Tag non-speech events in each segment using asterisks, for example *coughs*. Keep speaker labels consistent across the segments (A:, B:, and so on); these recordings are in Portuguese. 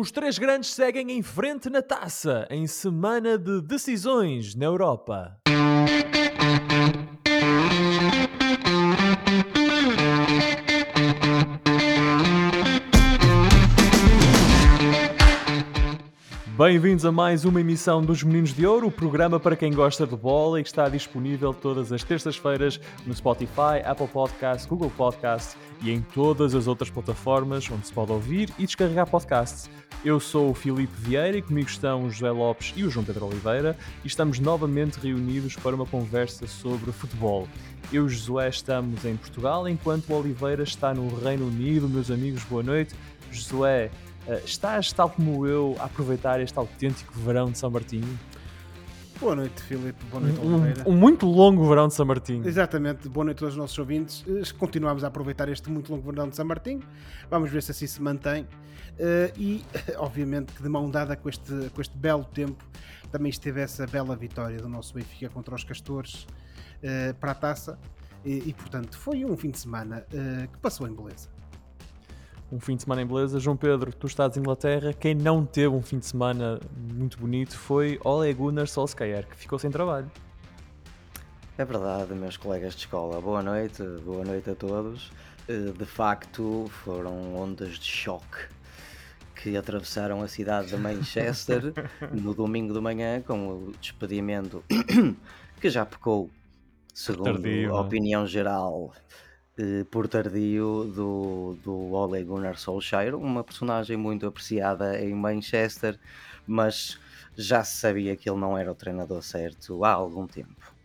A: Os três grandes seguem em frente na taça, em semana de decisões na Europa. Bem-vindos a mais uma emissão dos Meninos de Ouro, o programa para quem gosta de bola e que está disponível todas as terças-feiras no Spotify, Apple Podcasts, Google Podcasts e em todas as outras plataformas onde se pode ouvir e descarregar podcasts. Eu sou o Filipe Vieira e comigo estão o José Lopes e o João Pedro Oliveira e estamos novamente reunidos para uma conversa sobre futebol. Eu e Josué estamos em Portugal, enquanto o Oliveira está no Reino Unido. Meus amigos, boa noite. Josué, eh, estás, tal como eu, a aproveitar este autêntico verão de São Martinho?
B: Boa noite, Filipe. Boa noite,
A: Um,
B: Oliveira.
A: um muito longo verão de São Martinho.
B: Exatamente. Boa noite a todos os nossos ouvintes. Eh, Continuamos a aproveitar este muito longo verão de São Martinho. Vamos ver se assim se mantém. Eh, e, *laughs* obviamente, que de mão dada com este, com este belo tempo, também esteve essa bela vitória do nosso Benfica contra os Castores eh, para a taça. E, e, portanto, foi um fim de semana eh, que passou em beleza.
A: Um fim de semana em beleza. João Pedro, tu estás em Inglaterra. Quem não teve um fim de semana muito bonito foi Ole Gunnar Solskjaer, que ficou sem trabalho.
C: É verdade, meus colegas de escola. Boa noite, boa noite a todos. Eh, De facto, foram ondas de choque que atravessaram a cidade de Manchester *laughs* no domingo de manhã com o despedimento *coughs* que já pecou, segundo
A: tardio,
C: a
A: é?
C: opinião geral, eh, por tardio do, do Ole Gunnar Solskjaer, uma personagem muito apreciada em Manchester, mas já se sabia que ele não era o treinador certo há algum tempo.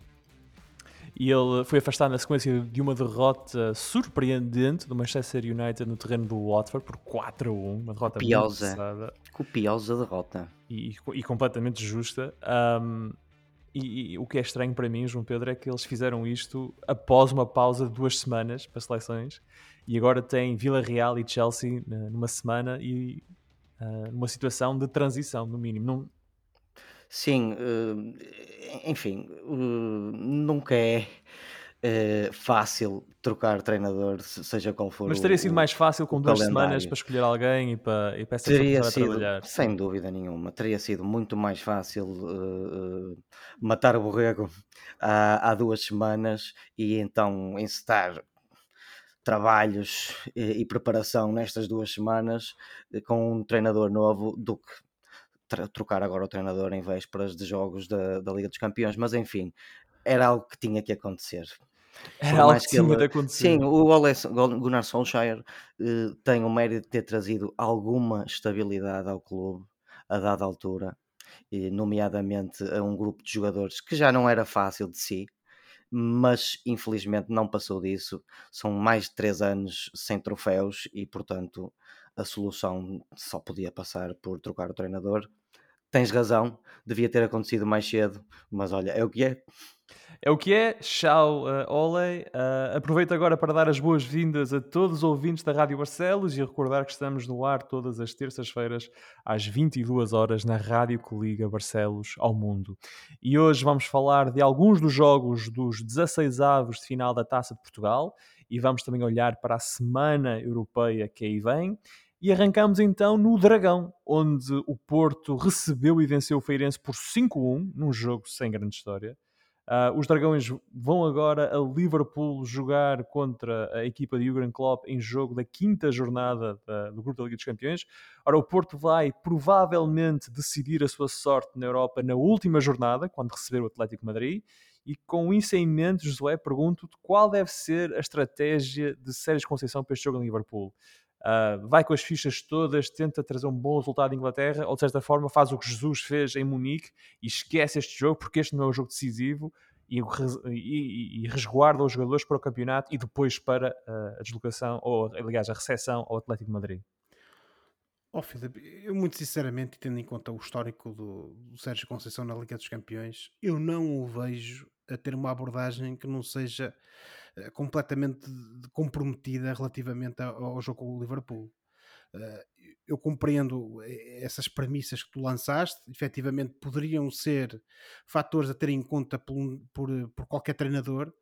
A: E ele foi afastado na sequência de uma derrota surpreendente do Manchester United no terreno do Watford por 4 a 1. Uma derrota muito
C: Copiosa.
A: pesada
C: Copiosa derrota.
A: e, e completamente justa. Ahm, e, e o que é estranho para mim, João Pedro, é que eles fizeram isto após uma pausa de duas semanas para seleções e agora tem Vila Real e Chelsea numa semana e ah, numa situação de transição, no mínimo.
C: Sim, eh, enfim, eh, nunca é eh, fácil trocar treinador, se- seja qual for
A: mas
C: o-
A: teria sido
C: o-
A: mais fácil com duas semanas
C: calendário.
A: para escolher alguém e para, e para essa
C: Teria sido,
A: trabalhar.
C: sem dúvida nenhuma, teria sido muito mais fácil eh, matar o borrego *laughs* há, há duas semanas e então encetar trabalhos e, e preparação nestas duas semanas com um treinador novo do que trocar agora o treinador em vésperas de jogos da, da Liga dos Campeões, mas enfim, era algo que tinha que acontecer.
A: Era algo que tinha
C: ele-
A: de acontecer.
C: Sim, o Ole Gunnar Solskjaer eh, tem o mérito de ter trazido alguma estabilidade ao clube a dada altura, e nomeadamente a um grupo de jogadores que já não era fácil de si, mas infelizmente não passou disso. São mais de três anos sem troféus e, portanto, a solução só podia passar por trocar o treinador. Tens razão, devia ter acontecido mais cedo, mas olha, é o que é.
A: É o que é. Tchau, uh, Ole. Uh, aproveito agora para dar as boas-vindas a todos os ouvintes da Rádio Barcelos e recordar que estamos no ar todas as terças-feiras às 22 horas na rádio que liga Barcelos ao mundo. E hoje vamos falar de alguns dos jogos dos 16 avos de final da Taça de Portugal e vamos também olhar para a Semana Europeia que aí vem. E arrancamos então no Dragão, onde o Porto recebeu e venceu o Feirense por 5-1, num jogo sem grande história. Uh, os Dragões vão agora a Liverpool jogar contra a equipa de Jurgen Klopp em jogo da quinta jornada da- do Grupo da Liga dos Campeões. Ora, o Porto vai provavelmente decidir a sua sorte na Europa na última jornada, quando receber o Atlético Madrid. E com isso em mente, Josué, pergunto-te qual deve ser a estratégia de Sérgio Conceição para este jogo em Liverpool. Uh, vai com as fichas todas, tenta trazer um bom resultado em Inglaterra, ou de certa forma faz o que Jesus fez em Munique e esquece este jogo porque este não é um jogo decisivo e, e- e- resguarda os jogadores para o campeonato e depois para uh, a deslocação, ou aliás, a recepção ao Atlético de Madrid.
B: Ó Filipe, eu muito sinceramente, tendo em conta o histórico do, do Sérgio Conceição na Liga dos Campeões, eu não o vejo a ter uma abordagem que não seja completamente de- comprometida relativamente ao, jogo com o Liverpool. Eh, eu compreendo eh, essas premissas que tu lançaste, efetivamente poderiam ser fatores a ter em conta por, por, eh, por qualquer treinador,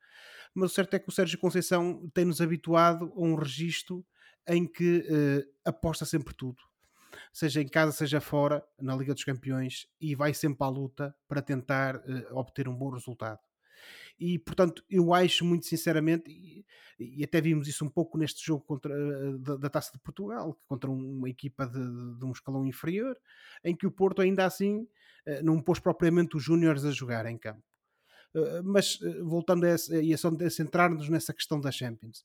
B: mas o certo é que o Sérgio Conceição tem-nos habituado a um registro em que eh, aposta sempre tudo. seja em casa, seja fora, na Liga dos Campeões, e vai sempre à luta para tentar obter um bom resultado. E portanto, eu acho muito sinceramente, e, e até vimos isso um pouco neste jogo contra, uh, da, da, Taça de Portugal, contra uma equipa de, de, um escalão inferior, em que o Porto ainda assim uh, não pôs propriamente os Júniores a jogar em campo. Uh, mas voltando a, a, a centrar-nos nessa questão da Champions,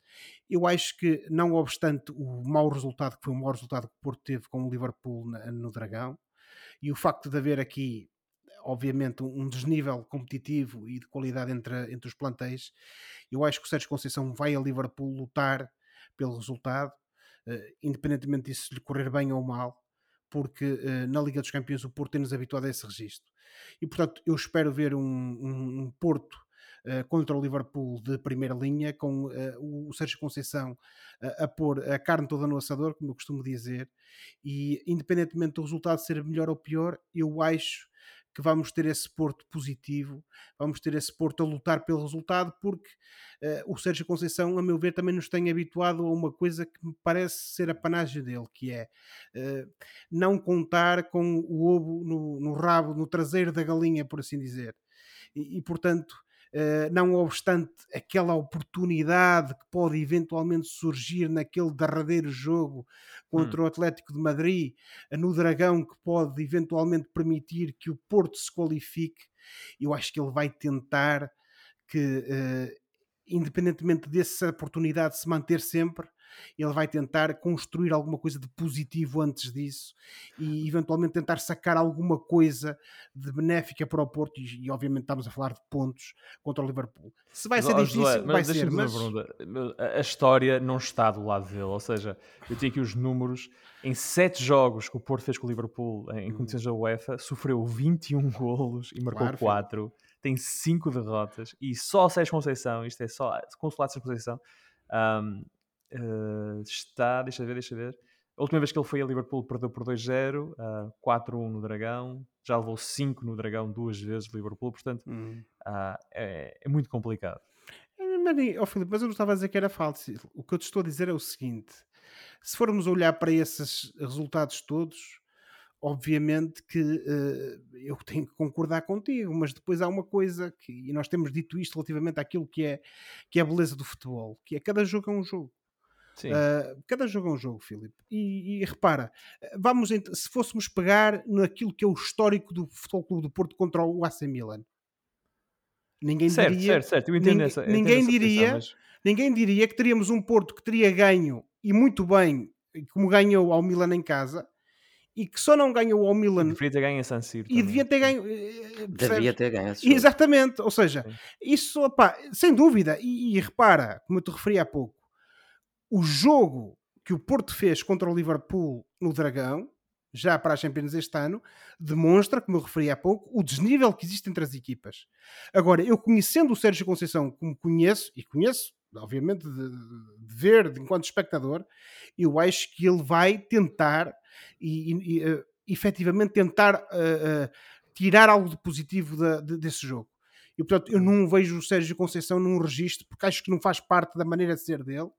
B: eu acho que, não obstante o mau resultado, que foi o mau resultado que o Porto teve com o Liverpool no Dragão, e o facto de haver aqui obviamente, um desnível competitivo e de qualidade entre, entre os plantéis. Eu acho que o Sérgio Conceição vai a Liverpool lutar pelo resultado, uh, independentemente disso lhe correr bem ou mal, porque uh, na Liga dos Campeões o Porto tem-nos habituado a esse registro. E portanto, eu espero ver um, um, um Porto uh, contra o Liverpool de primeira linha, com o Sérgio Conceição a pôr a carne toda no assador, como eu costumo dizer, e independentemente do resultado ser melhor ou pior, eu acho que vamos ter esse Porto positivo, vamos ter esse Porto a lutar pelo resultado, porque uh, o Sérgio Conceição, a meu ver, também nos tem habituado a uma coisa que me parece ser a panagem dele, que é uh, não contar com o ovo no, no, rabo, no traseiro da galinha, por assim dizer. E, e portanto, não obstante aquela oportunidade que pode eventualmente surgir naquele derradeiro jogo contra hum. o Atlético de Madrid, uh, no Dragão, que pode eventualmente permitir que o Porto se qualifique, eu acho que ele vai tentar que, uh, independentemente dessa oportunidade se manter sempre, ele vai tentar construir alguma coisa de positivo antes disso e eventualmente tentar sacar alguma coisa de benéfica para o Porto e, e obviamente estamos a falar de pontos contra o Liverpool. Se vai mas, ser difícil, José, vai ser, mas...
A: A história não está do lado dele, ou seja, eu tenho aqui os números, em sete jogos que o Porto fez com o Liverpool em hum. competições da UEFA, sofreu 21 *laughs* golos e marcou claro, 4, tem 5 derrotas e só Sérgio Conceição, isto é só consulado Sérgio Conceição, um, Uh, está, deixa ver, deixa ver. A última vez que ele foi a Liverpool perdeu por 2-0, uh, 4-1 no Dragão, já levou 5 no Dragão duas vezes Liverpool, portanto hum. uh, é, é, muito complicado.
B: Mas, oh, Filipe, mas eu não estava a dizer que era falso. O que eu te estou a dizer é o seguinte: se formos olhar para esses resultados todos, obviamente que uh, eu tenho que concordar contigo, mas depois há uma coisa que, e nós temos dito isto relativamente àquilo que é, que é a beleza do futebol, que é cada jogo é um jogo. Uh, cada jogo é um jogo, Filipe. E, e, repara, vamos se fôssemos pegar naquilo que é o histórico do Futebol Clube do Porto contra o AC Milan, ninguém
A: certo,
B: diria,
A: certo, certo. Eu entendo
B: ninguém,
A: essa,
B: ninguém
A: essa
B: diria,
A: mas...
B: ninguém diria que teríamos um Porto que teria ganho e muito bem, como ganhou ao Milan em casa, e que só não ganhou ao Milan.
A: Devia ter ganho a San Siro.
B: E devia ter ganho.
C: Eh, eh, devia ter ganho.
B: Exatamente. Ou seja, Sim. isso, opá, sem dúvida. E, e, repara, como eu te referi há pouco, o jogo que o Porto fez contra o Liverpool no Dragão, já para a Champions este ano, demonstra, como eu referi há pouco, o desnível que existe entre as equipas. Agora, eu conhecendo o Sérgio Conceição como conheço, e conheço, obviamente, de, de ver de, enquanto espectador, eu acho que ele vai tentar e, e uh, efetivamente tentar uh, uh, tirar algo de positivo da, de, desse jogo. E portanto, eu não vejo o Sérgio Conceição num registro, porque acho que não faz parte da maneira de ser dele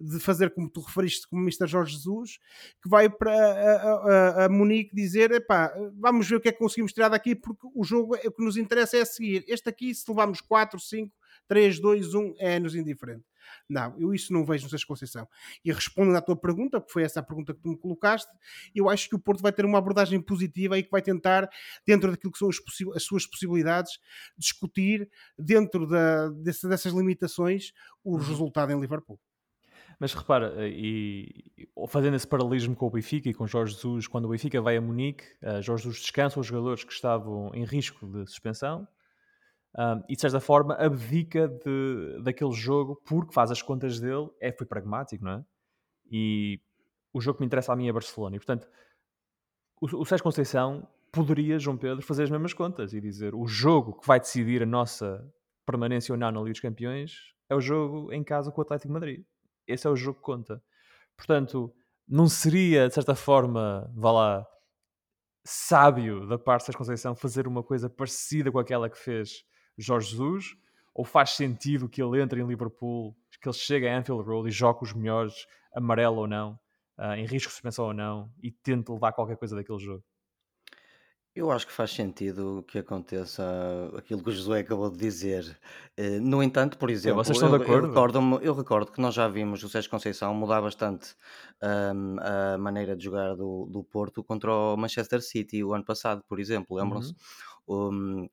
B: de fazer como tu referiste, como o Mr. Jorge Jesus, que vai para a, a, a Munique dizer: epá, vamos ver o que é que conseguimos tirar daqui, porque o jogo, o que nos interessa é seguir. Este aqui, se levamos 4, 5, 3, 2, 1, é-nos indiferente. Não, eu isso não vejo no Sérgio Conceição. E respondendo à tua pergunta, que foi essa a pergunta que tu me colocaste, eu acho que o Porto vai ter uma abordagem positiva e que vai tentar, dentro daquilo que são as, as suas possibilidades, discutir, dentro da, desse, dessas limitações, o uhum. resultado em Liverpool.
A: Mas repara, eh, e, fazendo esse paralelismo com o Benfica e com Jorge Jesus, quando o Benfica vai a Munique, uh, Jorge Jesus descansa os jogadores que estavam em risco de suspensão um, e de certa forma abdica de, daquele jogo porque faz as contas dele, é, foi pragmático, não é? E o jogo que me interessa a mim é Barcelona. E portanto, o, o Sérgio Conceição poderia, João Pedro, fazer as mesmas contas e dizer o jogo que vai decidir a nossa permanência ou não na Liga dos Campeões é o jogo em casa com o Atlético de Madrid esse é o jogo que conta. Portanto, não seria, de certa forma, vá lá, sábio da parte da Conceição fazer uma coisa parecida com aquela que fez Jorge Jesus? Ou faz sentido que ele entre em Liverpool, que ele chegue a Anfield Road e jogue os melhores, amarelo ou não, uh, em risco de suspensão ou não, e tente levar qualquer coisa daquele jogo.
C: Eu acho que faz sentido que aconteça aquilo que o Josué acabou de dizer. Eh, no entanto, por exemplo,
A: vocês estão
C: eu,
A: de acordo?
C: recordo eu recordo que nós já vimos o Sérgio Conceição mudar bastante hum, a maneira de jogar do, do Porto contra o Manchester City o ano passado, por exemplo. Lembram-se? Um,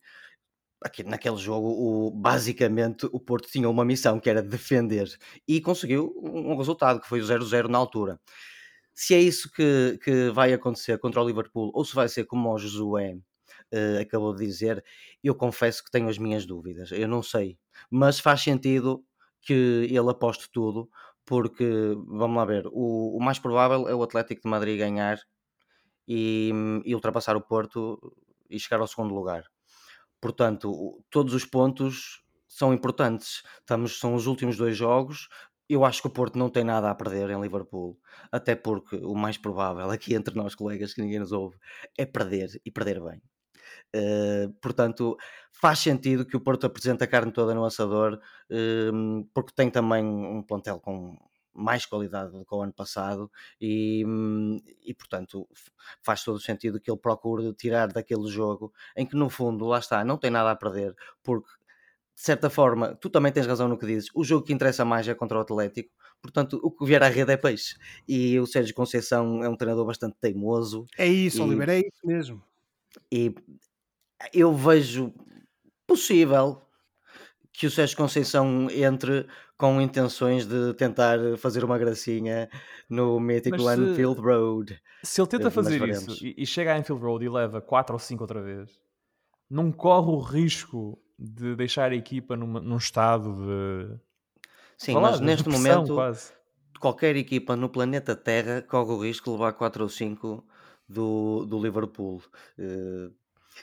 C: aqui, naquele jogo, o, basicamente, o Porto tinha uma missão que era defender e conseguiu um resultado que foi o 0-0 na altura se é isso que, que vai acontecer contra o Liverpool ou se vai ser como o Josué uh, acabou de dizer, eu confesso que tenho as minhas dúvidas. Eu não sei, mas faz sentido que ele aposte tudo, porque vamos lá ver, o, o mais provável é o Atlético de Madrid ganhar e, e ultrapassar o Porto e chegar ao segundo lugar. Portanto, todos os pontos são importantes. Estamos, são os últimos dois jogos, eu acho que o Porto não tem nada a perder em Liverpool, até porque o mais provável *laughs* aqui entre nós colegas que ninguém nos ouve é perder e perder bem. Uh, portanto, faz sentido que o Porto apresente a carne toda no assador, uh, porque tem também um plantel com mais qualidade do que o ano passado e, e portanto faz todo o sentido que ele procure tirar daquele jogo em que no fundo lá está, não tem nada a perder porque de certa forma, tu também tens razão no que dizes. O jogo que interessa mais é contra o Atlético, portanto, o que vier à rede é peixe. E o Sérgio Conceição é um treinador bastante teimoso.
B: É isso,
C: e,
B: Oliver, é isso mesmo.
C: E eu vejo possível que o Sérgio Conceição entre com intenções de tentar fazer uma gracinha no mítico se, Anfield Road.
A: Se ele tenta fazer isso e, e chega a Anfield Road e leva 4 ou 5 outra vez, não corre o risco de deixar a equipa numa, num estado de.
C: Sim, Falar, mas neste momento, quase. qualquer equipa no planeta Terra corre o risco de levar 4 ou 5 do, do Liverpool. Uh,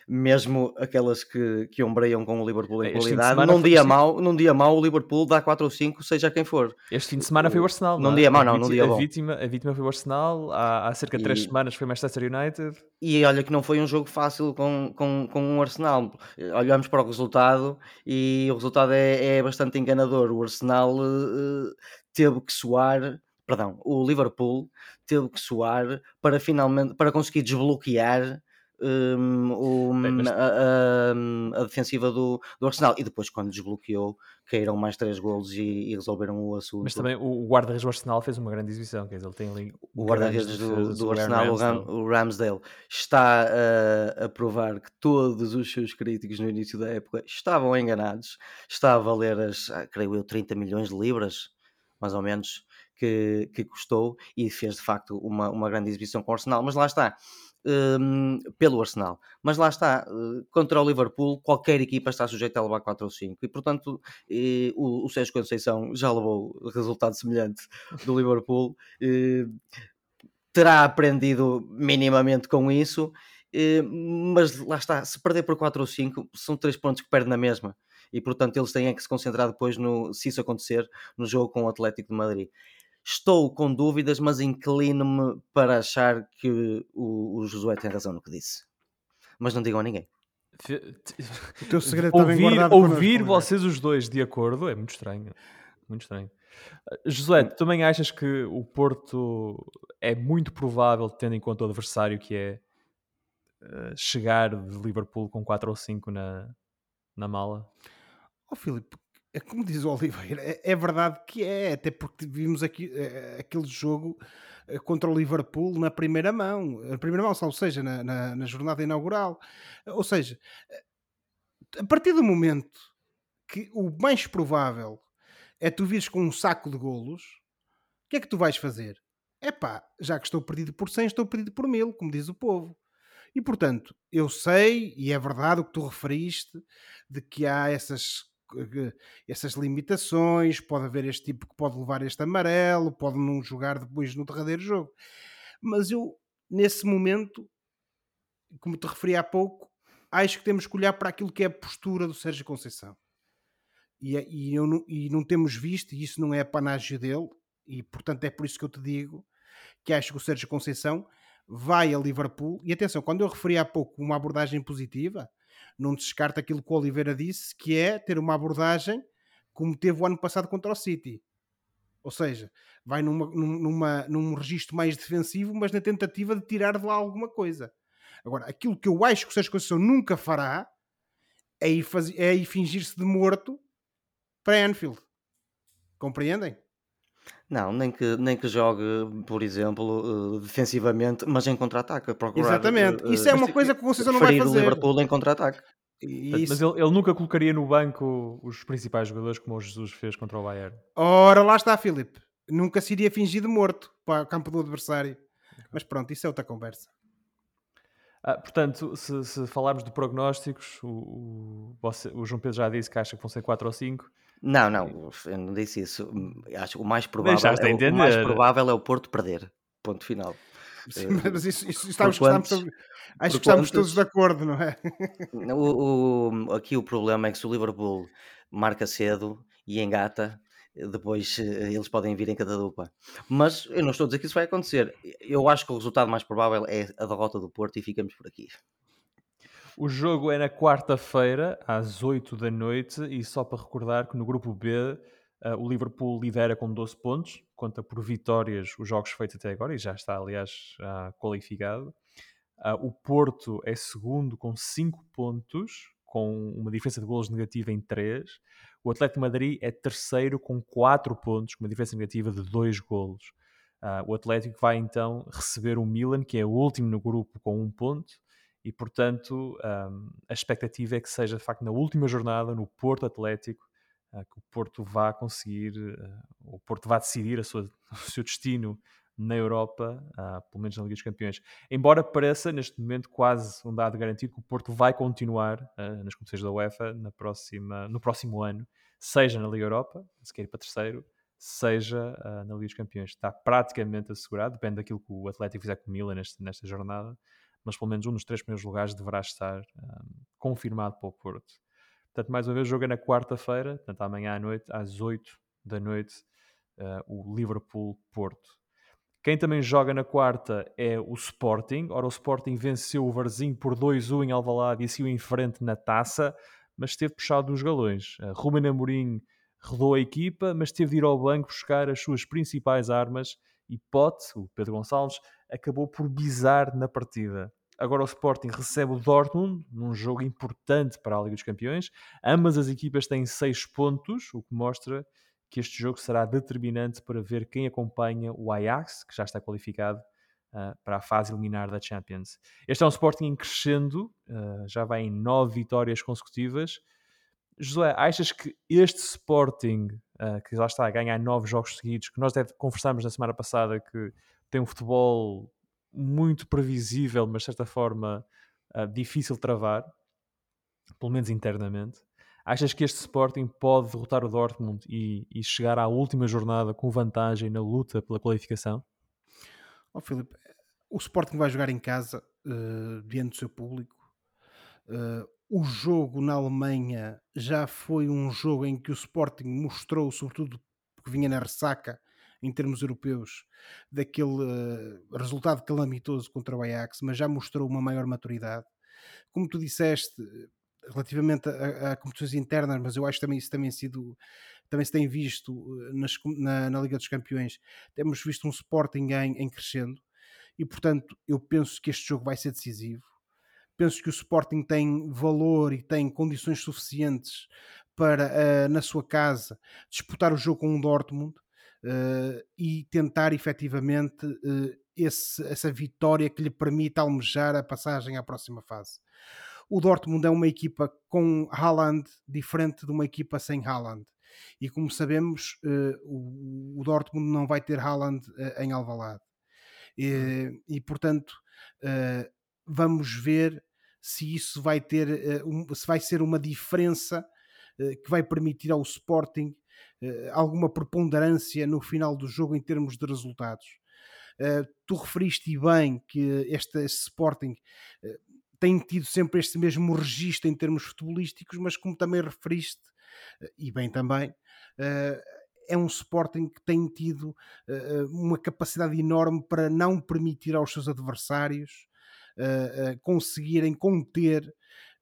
C: mesmo aquelas que, que ombreiam com o Liverpool em qualidade, num dia, mau, num dia mau o Liverpool dá 4 ou 5, seja quem for.
A: Este fim de semana foi o Arsenal.
C: Num é? dia mau, não, num dia
A: a
C: bom.
A: Vítima, a vítima foi o Arsenal, há, há cerca de 3 semanas foi o Manchester United.
C: E olha que não foi um jogo fácil com, com, com o Arsenal. Olhamos para o resultado e o resultado é, é bastante enganador. O Arsenal uh, teve que soar perdão, o Liverpool teve que soar para finalmente para conseguir desbloquear um, o, mas... a, a, a, defensiva do, do Arsenal. E depois, quando desbloqueou, caíram mais três golos e, e resolveram o assunto.
A: Mas também o guarda-redes do Arsenal fez uma grande exibição. Quer dizer, ele tem ali
C: o guarda-redes do, do Arsenal, Ramsdale. o, Ramsdale, está a, a provar que todos os seus críticos no início da época estavam enganados. Está a valer as, ah, creio eu, 30 milhões de libras, mais ou menos, que, que custou e fez de facto uma, uma grande exibição com o Arsenal. Mas lá está um, pelo Arsenal. Mas lá está, uh, contra o Liverpool, qualquer equipa está sujeita a levar 4 ou 5. E portanto, e, o, o Sérgio Conceição já levou resultado semelhante do Liverpool. Terá aprendido minimamente com isso. Mas lá está, se perder por 4 ou 5, são 3 pontos que perde na mesma. E portanto, eles têm que se concentrar depois, no, se isso acontecer, no jogo com o Atlético de Madrid. Estou com dúvidas, mas inclino-me para achar que o, o Josué tem razão no que disse. Mas não digam a ninguém.
B: O teu *laughs* segredo
A: ouvir,
B: está
A: ouvir vocês os dois de acordo é muito estranho. Muito estranho. Uh, Josué, tu também achas que o Porto é muito provável, tendo em conta o adversário que é, uh, chegar de Liverpool com 4 ou 5 na, na mala?
B: Oh, Filipe, como diz o Oliveira, é, é, verdade que é, até porque vimos aqui, é, aquele jogo eh, contra o Liverpool na primeira mão, na primeira mão, ou seja, na, na, na, jornada inaugural. Ou seja, a partir do momento que o mais provável é tu vires com um saco de golos, o que é que tu vais fazer? É pá, já que estou perdido por 100, estou perdido por 1000, como diz o povo. E portanto, eu sei, e é verdade o que tu referiste, de que há essas essas limitações, pode haver este tipo que pode levar este amarelo, pode não jogar depois no derradeiro jogo. Mas eu, nesse momento, como te referi há pouco, acho que temos que olhar para aquilo que é a postura do Sérgio Conceição. E, é, e, eu e não temos visto, e isso não é a panágio dele, e portanto é por isso que eu te digo que acho que o Sérgio Conceição vai a Liverpool. E atenção, quando eu referi há pouco uma abordagem positiva, não descarta aquilo que o Oliveira disse, que é ter uma abordagem como teve o ano passado contra o City. Ou seja, vai numa, numa, num registro mais defensivo, mas na tentativa de tirar de lá alguma coisa. Agora, aquilo que eu acho que o Sérgio Conceição nunca fará é ir, é ir fingir-se de morto para Anfield. Compreendem?
C: Não, nem que, nem que jogue, por exemplo, uh, defensivamente, mas em contra-ataque.
B: Exatamente. Uh, Isso é uma coisa que o Conceição não vai fazer. o
C: Liverpool em contra-ataque.
A: Mas ele, ele, nunca colocaria no banco os principais jogadores como o Jesus fez contra o Bayern.
B: Ora, lá está, Filipe. Nunca se iria fingir de morto para o campo do adversário. Mas pronto, isso é outra conversa.
A: Ah, portanto, se, se, falarmos de prognósticos, o, o, você, o, João Pedro já disse que acha que vão ser 4 ou 5.
C: Não, não, eu não disse isso. Acho que o mais provável, é, o mais provável é o Porto perder. Ponto final.
B: Sim, eh, mas isso, isso estamos, estamos, todos, acho que estamos todos de acordo, não é?
C: O, o, aqui o problema é que se o Liverpool marca cedo e engata, depois eh, eles podem vir em cada dupla. Mas eu não estou a dizer que isso vai acontecer. Eu acho que o resultado mais provável é a derrota do Porto e ficamos por aqui.
A: O jogo é na quarta-feira, às 8 da noite, e só para recordar que no grupo B Uh, o Liverpool lidera com 12 pontos, conta por vitórias os jogos feitos até agora e já está, aliás, qualificado. Uh, o Porto é segundo com 5 pontos, com uma diferença de golos negativa em 3. O Atlético Madrid é terceiro com 4 pontos, com uma diferença negativa de 2 golos. Uh, o Atlético vai então receber o Milan, que é o último no grupo com 1 um ponto, e portanto um, a expectativa é que seja de facto na última jornada, no Porto Atlético, uh, que o Porto vá conseguir, uh, o Porto vá decidir sua, *laughs* o seu destino na Europa, uh, pelo menos na Liga dos Campeões. Embora pareça, neste momento, quase um dado garantido que o Porto vai continuar nas competições da UEFA na próxima, no próximo ano, seja na Liga Europa, se quer ir para terceiro, seja na Liga dos Campeões. Está praticamente assegurado, depende daquilo que o Atlético fizer com o Milan nesta, nesta jornada, mas pelo menos um dos três primeiros lugares deverá estar um, confirmado para o Porto. Portanto, mais uma vez, jogo é na quarta-feira, portanto, amanhã à noite, às 8 da noite, uh, o Liverpool-Porto. Quem também joga na quarta é o Sporting. Ora, o Sporting venceu o Varzinho por 2-1 em Alvalade e seguiu em frente na taça, mas esteve puxado nos galões. Uh, Ruben Amorim rodou a equipa, mas teve de ir ao banco buscar as suas principais armas e o Pedro Gonçalves, acabou por bizar na partida. Agora o Sporting recebe o Dortmund num jogo importante para a Liga dos Campeões. Ambas as equipas têm 6 pontos, o que mostra que este jogo será determinante para ver quem acompanha o Ajax, que já está qualificado uh, para a fase eliminar da Champions. Este é um Sporting em crescendo, uh, já vai em 9 vitórias consecutivas. Josué, achas que este Sporting, uh, que já está a ganhar 9 jogos seguidos, que nós conversámos na semana passada que tem um futebol muito previsível, mas de certa forma uh, difícil de travar, pelo menos internamente. Achas que este Sporting pode derrotar o Dortmund e, e chegar à última jornada com vantagem na luta pela qualificação?
B: Oh, Filipe, o Sporting vai jogar em casa uh, diante do seu público. O jogo na Alemanha já foi um jogo em que o Sporting mostrou, sobretudo porque vinha na ressaca, em termos europeus daquele uh, resultado calamitoso contra o Ajax, mas já mostrou uma maior maturidade. Como tu disseste, relativamente a, a competições internas, mas eu acho que também isso também sido também se tem visto eh, nas, na, na, Liga dos Campeões, temos visto um Sporting em, em crescendo e portanto eu penso que este jogo vai ser decisivo. Penso que o Sporting tem valor e tem condições suficientes para, uh, na sua casa, disputar o jogo com o Dortmund uh, e tentar efetivamente uh, esse, essa vitória que lhe permita almejar a passagem à próxima fase. O Dortmund é uma equipa com Haaland diferente de uma equipa sem Haaland. E como sabemos, o, o, Dortmund não vai ter Haaland em Alvalade. E, e portanto, vamos ver se isso vai ter, um, se vai ser uma diferença que vai permitir ao Sporting uh, alguma preponderância no final do jogo em termos de resultados. Tu referiste bem que este, este Sporting tem tido sempre este mesmo registro em termos futebolísticos, mas como também referiste, e bem também, é um Sporting que tem tido uma capacidade enorme para não permitir aos seus adversários conseguirem conter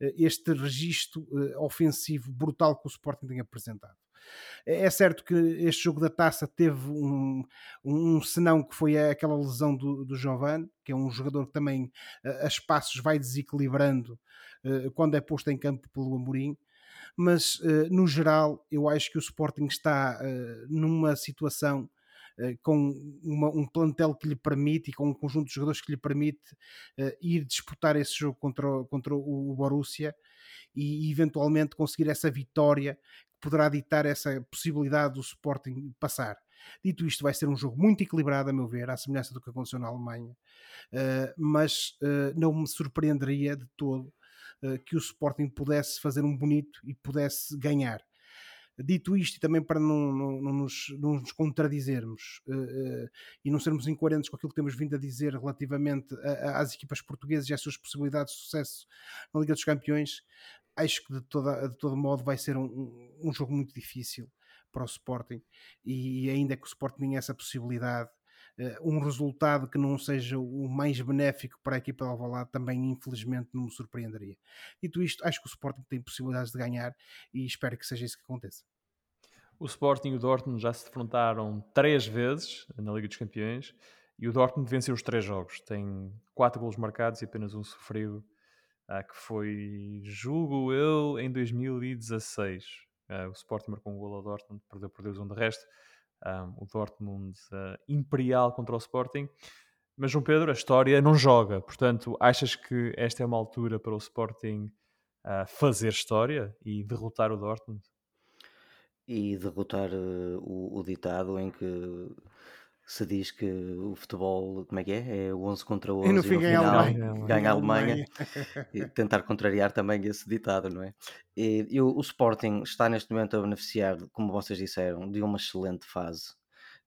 B: este registro ofensivo brutal que o Sporting tem apresentado. É, é certo que este jogo da taça teve um, um senão que foi aquela lesão do, do Giovanni, que é um jogador que também a espaços vai desequilibrando quando é posto em campo pelo Amorim mas no geral eu acho que o Sporting está numa situação com uma, um plantel que lhe permite e com um conjunto de jogadores que lhe permite ir disputar esse jogo contra, contra o Borussia e eventualmente conseguir essa vitória que poderá ditar essa possibilidade do Sporting passar. Dito isto, vai ser um jogo muito equilibrado, a meu ver, à semelhança do que aconteceu na Alemanha, uh, mas uh, não me surpreenderia de todo que o Sporting pudesse fazer um bonito e pudesse ganhar. Dito isto, e também para não, não, não, nos, não nos, contradizermos e não sermos incoerentes com aquilo que temos vindo a dizer relativamente a, a, às equipas portuguesas e às suas possibilidades de sucesso na Liga dos Campeões, acho que de, toda, de todo modo vai ser um, um jogo muito difícil para o Sporting e ainda que o Sporting tenha essa possibilidade um resultado que não seja o mais benéfico para a equipa de Alvalade também infelizmente não me surpreenderia. Dito isto, acho que o Sporting tem possibilidades de ganhar e espero que seja isso que aconteça.
A: O Sporting e o Dortmund já se defrontaram três vezes na Liga dos Campeões e o Dortmund venceu os três jogos. Tem quatro golos marcados e apenas um sofrido uh, que foi, julgo eu, em 2016. Uh, ah, o Sporting marcou um gol ao Dortmund, perdeu por 2-1 de resto. Um, o Dortmund uh, imperial contra o Sporting. Mas, João Pedro, a história não joga. Portanto, achas que esta é uma altura para o Sporting fazer história e derrotar o Dortmund?
C: E derrotar o, o ditado em que se diz que o futebol, como é que é? É o 11 contra 11
B: e no, fim, no final
C: ganha, ganha a Alemanha. e tentar contrariar também esse ditado, não é? E, e o, o, Sporting está neste momento a beneficiar, como vocês disseram, de uma excelente fase.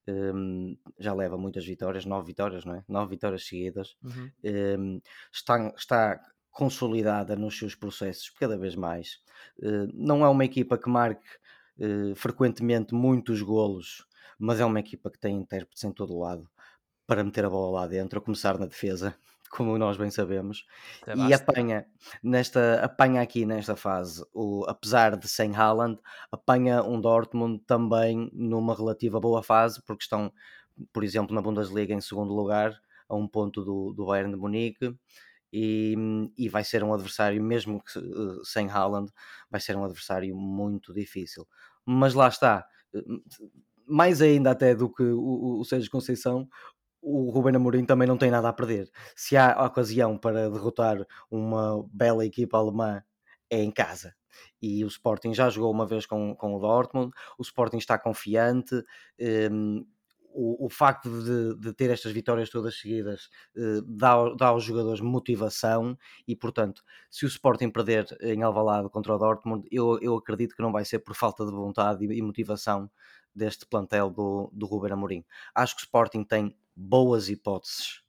C: Um, já leva muitas vitórias, nove vitórias, não é? Nove vitórias seguidas. Uhum. Um, está, está consolidada nos seus processos cada vez mais. Uh, não é uma equipa que marque uh, frequentemente muitos golos mas é uma equipa que tem intérpretes em todo o lado para meter a bola lá dentro, a começar na defesa, *laughs* como nós bem sabemos, e apanha nesta apanha aqui nesta fase, o, apesar de sem Haaland, apanha um Dortmund também numa relativa boa fase, porque estão, por exemplo, na Bundesliga em segundo lugar, a um ponto do, do Bayern de Munique. E, e, vai ser um adversário, mesmo que uh, sem Haaland, vai ser um adversário muito difícil. Mas lá está, eh, mais ainda até do que o, o Sérgio Conceição, o Ruben Amorim também não tem nada a perder. Se há ocasião para derrotar uma bela equipa alemã, é em casa. E o Sporting já jogou uma vez com, com o Dortmund, o Sporting está confiante. Um, o, o, facto de, de, ter estas vitórias todas seguidas uh, dá, dá aos jogadores motivação e, portanto, se o Sporting perder em Alvalade contra o Dortmund, eu, eu acredito que não vai ser por falta de vontade e, e motivação deste plantel do, do Ruben Amorim. Acho que o Sporting tem boas hipóteses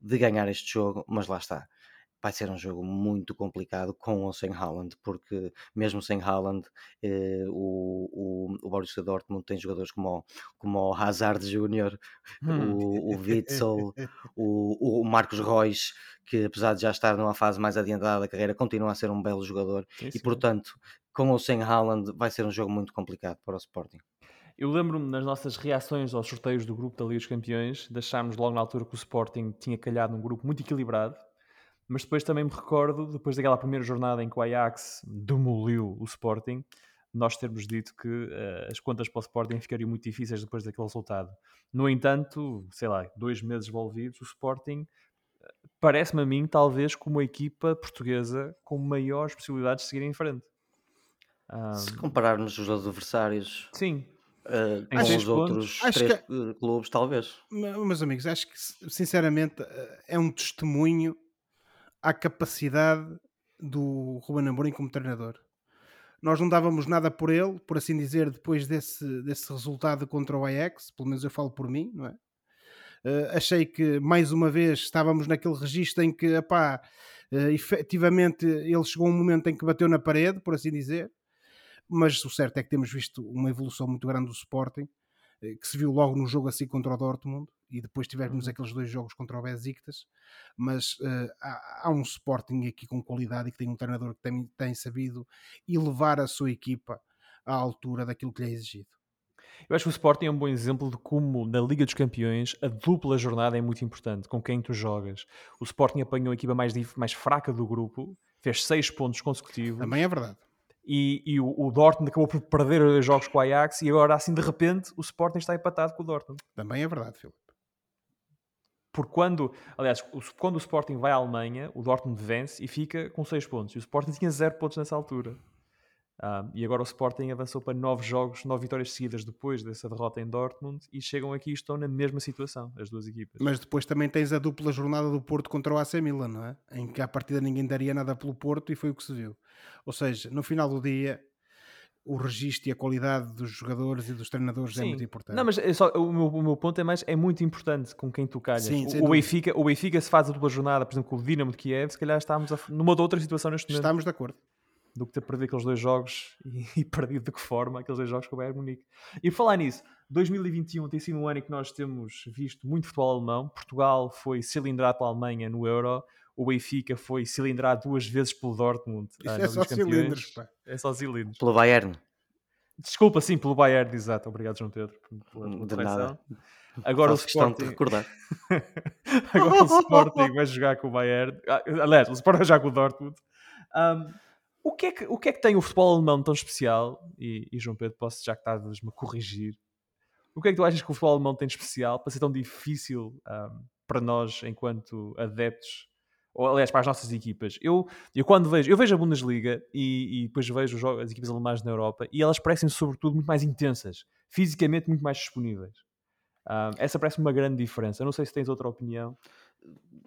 C: de ganhar este jogo, mas lá está. Vai ser um jogo muito complicado com ou sem Haaland, porque mesmo sem Haaland, eh, o, o, o Borussia Dortmund tem jogadores como, como o Hazard Júnior, hum. o, o *laughs* Witzel, o, o Marcos Reus, que apesar de já estar numa fase mais adiantada da carreira, continua a ser um belo jogador. Sim, sim. E portanto, com ou sem Haaland, vai ser um jogo muito complicado para o Sporting.
A: Eu lembro-me nas nossas reações aos sorteios do grupo da Liga dos Campeões, deixámos logo na altura que o Sporting tinha calhado num grupo muito equilibrado, mas depois também me recordo, depois daquela primeira jornada em que o Ajax demoliu o Sporting, nós termos dito que uh, as contas para o Sporting ficariam muito difíceis depois daquele resultado. No entanto, sei lá, dois meses envolvidos, o Sporting eh, parece-me a mim, talvez, como a equipa portuguesa com maiores possibilidades de seguir em frente.
C: Um... Se compararmos os adversários,
A: sim,
C: Uh, com os pontos, outros três que, clubes, talvez.
B: Meus amigos, acho que sinceramente eh, é um testemunho à capacidade do Ruben Amorim como treinador. Nós não dávamos nada por ele, por assim dizer, depois desse, desse resultado contra o Ajax, pelo menos eu falo por mim, não é? Uh, achei que mais uma vez estávamos naquele registro em que, epá, uh, efetivamente ele chegou a um momento em que bateu na parede, por assim dizer, mas o certo é que temos visto uma evolução muito grande do Sporting, eh, que se viu logo no jogo assim contra o Dortmund, e depois tivemos uhum. aqueles dois jogos contra o Besiktas, mas uh, há, há, um Sporting aqui com qualidade e que tem um treinador que tem, tem sabido elevar a sua equipa à altura daquilo que lhe é exigido.
A: Eu acho que o Sporting é um bom exemplo de como na Liga dos Campeões a dupla jornada é muito importante, com quem tu jogas. O Sporting apanhou a equipa mais, mais fraca do grupo, fez seis pontos consecutivos.
B: Também é verdade.
A: E, e o, o, Dortmund acabou por perder os jogos com o Ajax e agora assim de repente o Sporting está empatado com o Dortmund.
B: Também é verdade, Filipe.
A: Porque quando, aliás, quando o Sporting vai à Alemanha, o Dortmund vence e fica com 6 pontos. E o Sporting tinha 0 pontos nessa altura. Um, e agora o Sporting avançou para 9 jogos, 9 vitórias seguidas depois dessa derrota em Dortmund e chegam aqui e estão na mesma situação, as duas equipas.
B: Mas depois também tens a dupla jornada do Porto contra o AC Milan, não é? Em que à partida ninguém daria nada pelo Porto e foi o que se viu. Ou seja, no final do dia, o registro e a qualidade dos jogadores e dos treinadores é Sim. é muito importante.
A: Não, mas é só, o, meu, o meu ponto é mais, é muito importante com quem tu calhas. Sim, o, o, Benfica, o Benfica se faz a dupla jornada, por exemplo, com o Dinamo de Kiev, se calhar estamos a, numa outra situação neste momento.
B: Estamos de acordo
A: do que ter perdido aqueles dois jogos *laughs* e, e, perdido de que forma aqueles dois jogos com o Bayern Munique. E falar nisso, 2021 tem sido um ano em que nós temos visto muito futebol alemão. Portugal foi cilindrado pela Alemanha no Euro. O Benfica foi cilindrado duas vezes pelo Dortmund.
B: Isso ah, é só cilindros, pá.
A: É só cilindros.
C: Pelo Bayern.
A: Desculpa, sim, pelo Bayern, exato. Obrigado, João Pedro, pela, pela
C: de nada.
A: Agora
C: Faço o Sporting... de recordar. *laughs*
A: Agora o Sporting vai jogar com o Bayern. Ah, aliás, o Sporting vai jogar com o Dortmund. Um, o que, é que, o que é que tem o futebol alemão tão especial? E, e João Pedro, posso já que estás-me a corrigir. O que é que tu achas que o futebol alemão tem de especial para ser tão difícil um, para nós, enquanto adeptos, ou aliás, para as nossas equipas? Eu, eu quando vejo, eu vejo a Bundesliga e, e depois vejo as equipas alemãs na Europa e elas parecem, sobretudo, muito mais intensas, fisicamente muito mais disponíveis. Um, essa parece uma grande diferença. Eu não sei se tens outra opinião.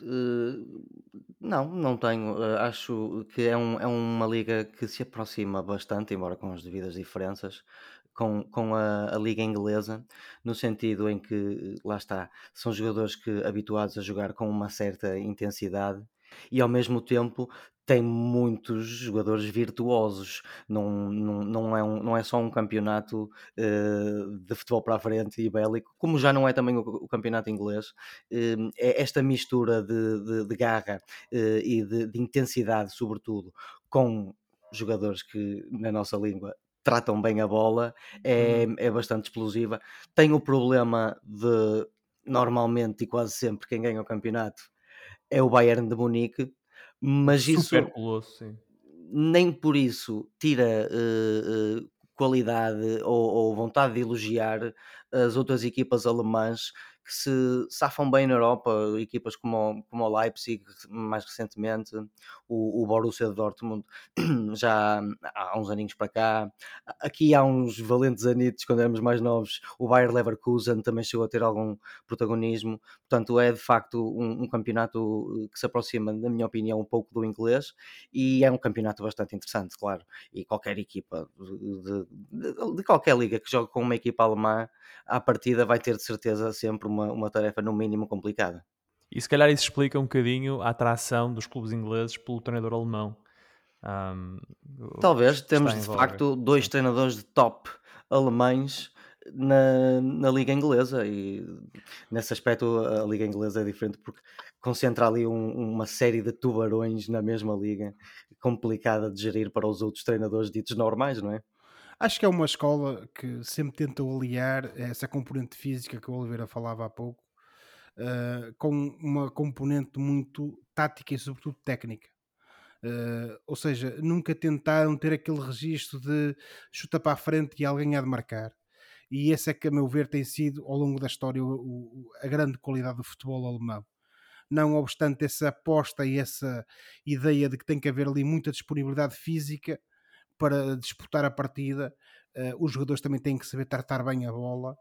C: Uh, não, não tenho. Uh, acho que é, um, é uma liga que se aproxima bastante, embora com as devidas diferenças, com, com a, a liga inglesa, no sentido em que, lá está, são jogadores que habituados a jogar com uma certa intensidade e ao mesmo tempo tem muitos jogadores virtuosos. Não, não, não, é, um, não é só um campeonato uh, de futebol para a frente e bélico, como já não é também o, o campeonato inglês. Uh, é esta mistura de, de, de garra uh, e de, de intensidade, sobretudo, com jogadores que, na nossa língua, tratam bem a bola, é, uhum. é bastante explosiva. Tem o problema de, normalmente e quase sempre, quem ganha o campeonato é o Bayern de Munique, mas
A: Super
C: isso
A: colosso, sim.
C: nem por isso tira uh, uh, qualidade ou, ou, vontade de elogiar as outras equipas alemãs que se safam bem na Europa, equipas como, como o Leipzig, mais recentemente, o, o Borussia Dortmund, *clears throat* já há uns aninhos para cá. Aqui há uns valentes anitos, quando éramos mais novos, o Bayer Leverkusen também chegou a ter algum protagonismo. Portanto, é de facto um, um campeonato que se aproxima, na minha opinião, um pouco do inglês e é um campeonato bastante interessante, claro. E qualquer equipa de, de, de qualquer liga que jogue com uma equipa alemã, à partida vai ter de certeza sempre uma, uma tarefa no mínimo complicada.
A: E se calhar isso explica um bocadinho a atração dos clubes ingleses pelo treinador alemão. Um,
C: Talvez temos de facto dois treinadores de top alemães na, na Liga Inglesa e nesse aspecto a Liga Inglesa é diferente porque concentra ali um, uma série de tubarões na mesma liga complicada de gerir para os outros treinadores ditos normais, não é?
B: Acho que é uma escola que sempre tenta aliar essa componente física que o Oliveira falava há pouco uh, com uma componente muito tática e, sobretudo, técnica. Uh, ou seja, nunca tentaram ter aquele registro de chuta para a frente e alguém há de marcar. E esse é que, a meu ver, tem sido ao longo da história o, o, a grande qualidade do futebol alemão. Não obstante essa aposta e essa ideia de que tem que haver ali muita disponibilidade física, para disputar a partida, uh, os jogadores também têm que saber tratar bem a bola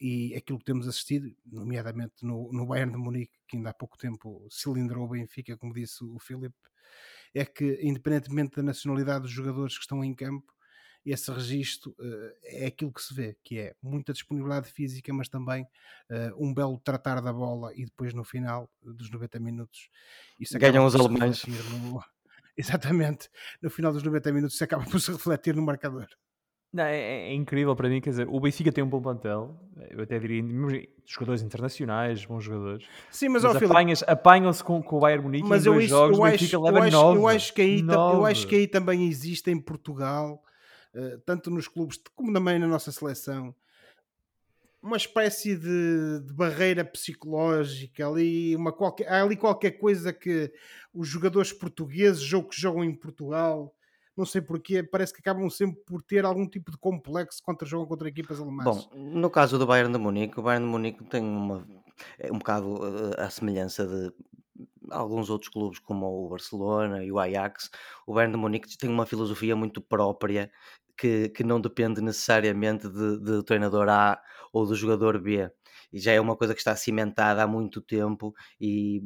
B: e aquilo que temos assistido, nomeadamente no, no Bayern de Munique, que ainda há pouco tempo cilindrou o Benfica, como disse o Filipe, é que independentemente da nacionalidade dos jogadores que estão em campo, esse registro uh, é aquilo que se vê, que é muita disponibilidade física, mas também uh, um belo tratar da bola e depois no final dos 90 minutos
C: ganham os alemães.
B: No, *laughs* exatamente, no final dos 90 minutos se acaba por se refletir no marcador.
A: Não, é, é, é, incrível para mim, quer dizer, o Benfica tem um bom plantel, eu até diria jogadores internacionais, bons jogadores.
B: Sim, mas, mas
A: apanhas, apanham-se com, com o Bayern Munique mas em dois isso, jogos, o Benfica leva
B: eu
A: nove,
B: eu, acho que aí, eu acho que aí também existe em Portugal uh, tanto nos clubes como também na nossa seleção, uma espécie de, de, barreira psicológica ali, uma qualquer, há ali qualquer coisa que os jogadores portugueses ou que jogam em Portugal não sei porquê, parece que acabam sempre por ter algum tipo de complexo contra jogam contra equipas alemãs.
C: Bom, no caso do Bayern de Munique, o Bayern de Munique tem uma é um bocado a, a semelhança de alguns outros clubes como o Barcelona e o Ajax. O Bayern de Munique tem uma filosofia muito própria que, que não depende necessariamente de, de treinador A ou do jogador B. E já é uma coisa que está cimentada há muito tempo e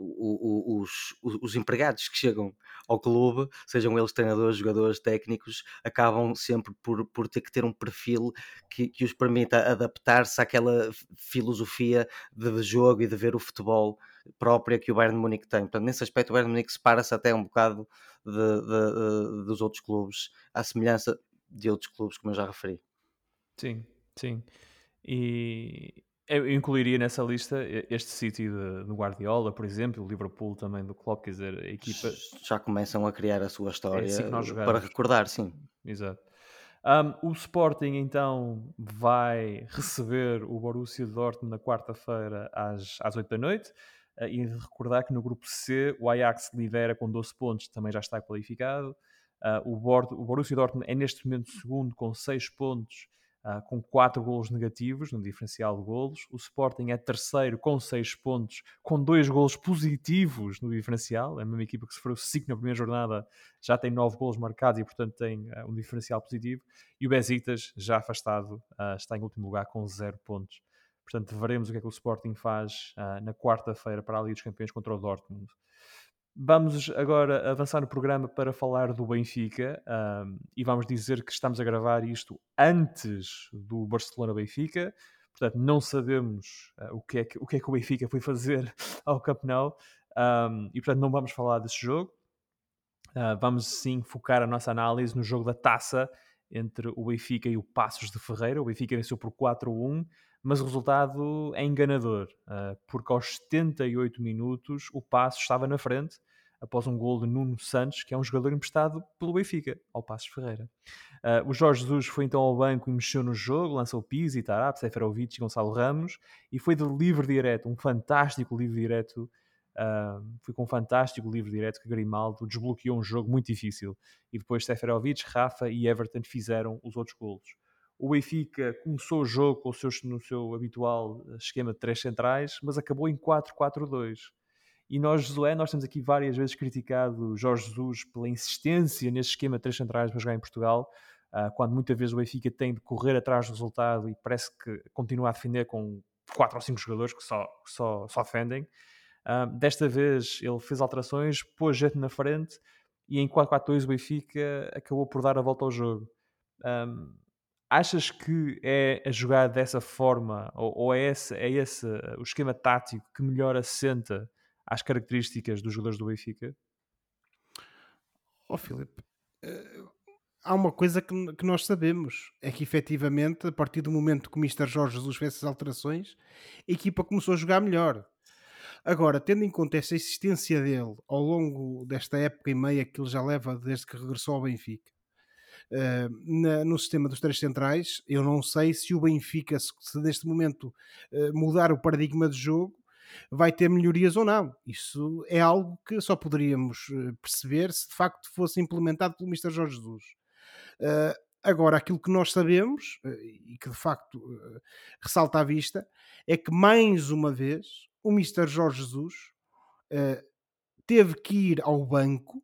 C: o, o, os, os, empregados que chegam ao clube, sejam eles treinadores, jogadores, técnicos, acabam sempre por, por ter que ter um perfil que, que os permita adaptar-se àquela filosofia de jogo e de ver o futebol própria que o Bayern de Munique tem. Portanto, nesse aspecto, o Bayern de Munique separa-se até um bocado de, de, de, dos outros clubes, à semelhança de outros clubes, como eu já referi.
A: Sim, sim. E, eu incluiria nessa lista este City do Guardiola, por exemplo, o Liverpool também do Klopp, quer dizer, a equipa...
C: Já começam a criar a sua história é assim para recordar, sim.
A: Exato. Um, o Sporting então vai receber o Borussia Dortmund na quarta-feira às, às 8 da noite uh, e recordar que no grupo C o Ajax lidera com 12 pontos, também já está qualificado. Uh, o, Bord o Borussia Dortmund é neste momento segundo com 6 pontos uh, com 4 golos negativos no diferencial de golos. O Sporting é terceiro com 6 pontos, com 2 golos positivos no diferencial. É a mesma equipa que sofreu 5 na primeira jornada, já tem 9 golos marcados e, portanto, tem uh, um diferencial positivo. E o Besiktas, já afastado, uh, está em último lugar com 0 pontos. Portanto, veremos o que é que o Sporting faz na quarta-feira para a Liga dos Campeões contra o Dortmund. Vamos agora avançar no programa para falar do Benfica um, e vamos dizer que estamos a gravar isto antes do Barcelona-Benfica, portanto não sabemos uh, o, que é que, o que é que o Benfica foi fazer *laughs* ao Camp Nou um, e portanto não vamos falar desse jogo. Uh, vamos sim focar a nossa análise no jogo da taça entre o Benfica e o Passos de Ferreira. O Benfica venceu por 4-1 mas o resultado é enganador, uh, porque aos 78 minutos o Passo estava na frente após um gol de Nuno Santos, que é um jogador emprestado pelo Benfica, ao Passos Ferreira. Uh, o Jorge Jesus foi então ao banco e mexeu no jogo, lançou Pizzi, Tarap, Seferovic e Gonçalo Ramos, e foi de livre direto, um fantástico livre direto, uh, foi com um fantástico livre direto que Grimaldo desbloqueou um jogo muito difícil. E depois Seferovic, Rafa e Everton fizeram os outros golos. O Benfica começou o jogo o seu, no seu habitual eh, esquema de três centrais, mas acabou em 4-4-2. E nós, Josué, nós temos aqui várias vezes criticado Jorge Jesus pela insistência nesse esquema de três centrais para jogar em Portugal, uh, quando muitas vezes o Benfica tem de correr atrás do resultado e parece que continua a defender com quatro ou cinco jogadores que só, que só, só defendem. Uh, desta vez ele fez alterações, pôs gente na frente e em 4-4-2 o Benfica acabou por dar a volta ao jogo. Um, Achas que é a jogar dessa forma, ou, ou, é, esse, é esse o esquema tático que melhor assenta às características dos jogadores do Benfica?
B: Ó oh, Filipe, uh, há uma coisa que, que, nós sabemos: é que efetivamente, a partir do momento que o Mr. Jorge Jesus fez essas alterações, a equipa começou a jogar melhor. Agora, tendo em conta essa existência dele ao longo desta época e meia que ele já leva desde que regressou ao Benfica, Uh, na, no sistema dos três centrais, eu não sei se o Benfica, se, se neste momento uh, mudar o paradigma de jogo, vai ter melhorias ou não. Isso é algo que só poderíamos eh, perceber se de facto fosse implementado pelo Mr. Jorge Jesus. Uh, agora, aquilo que nós sabemos, e que de facto ressalta à vista, é que mais uma vez o Mr. Jorge Jesus teve que ir ao banco,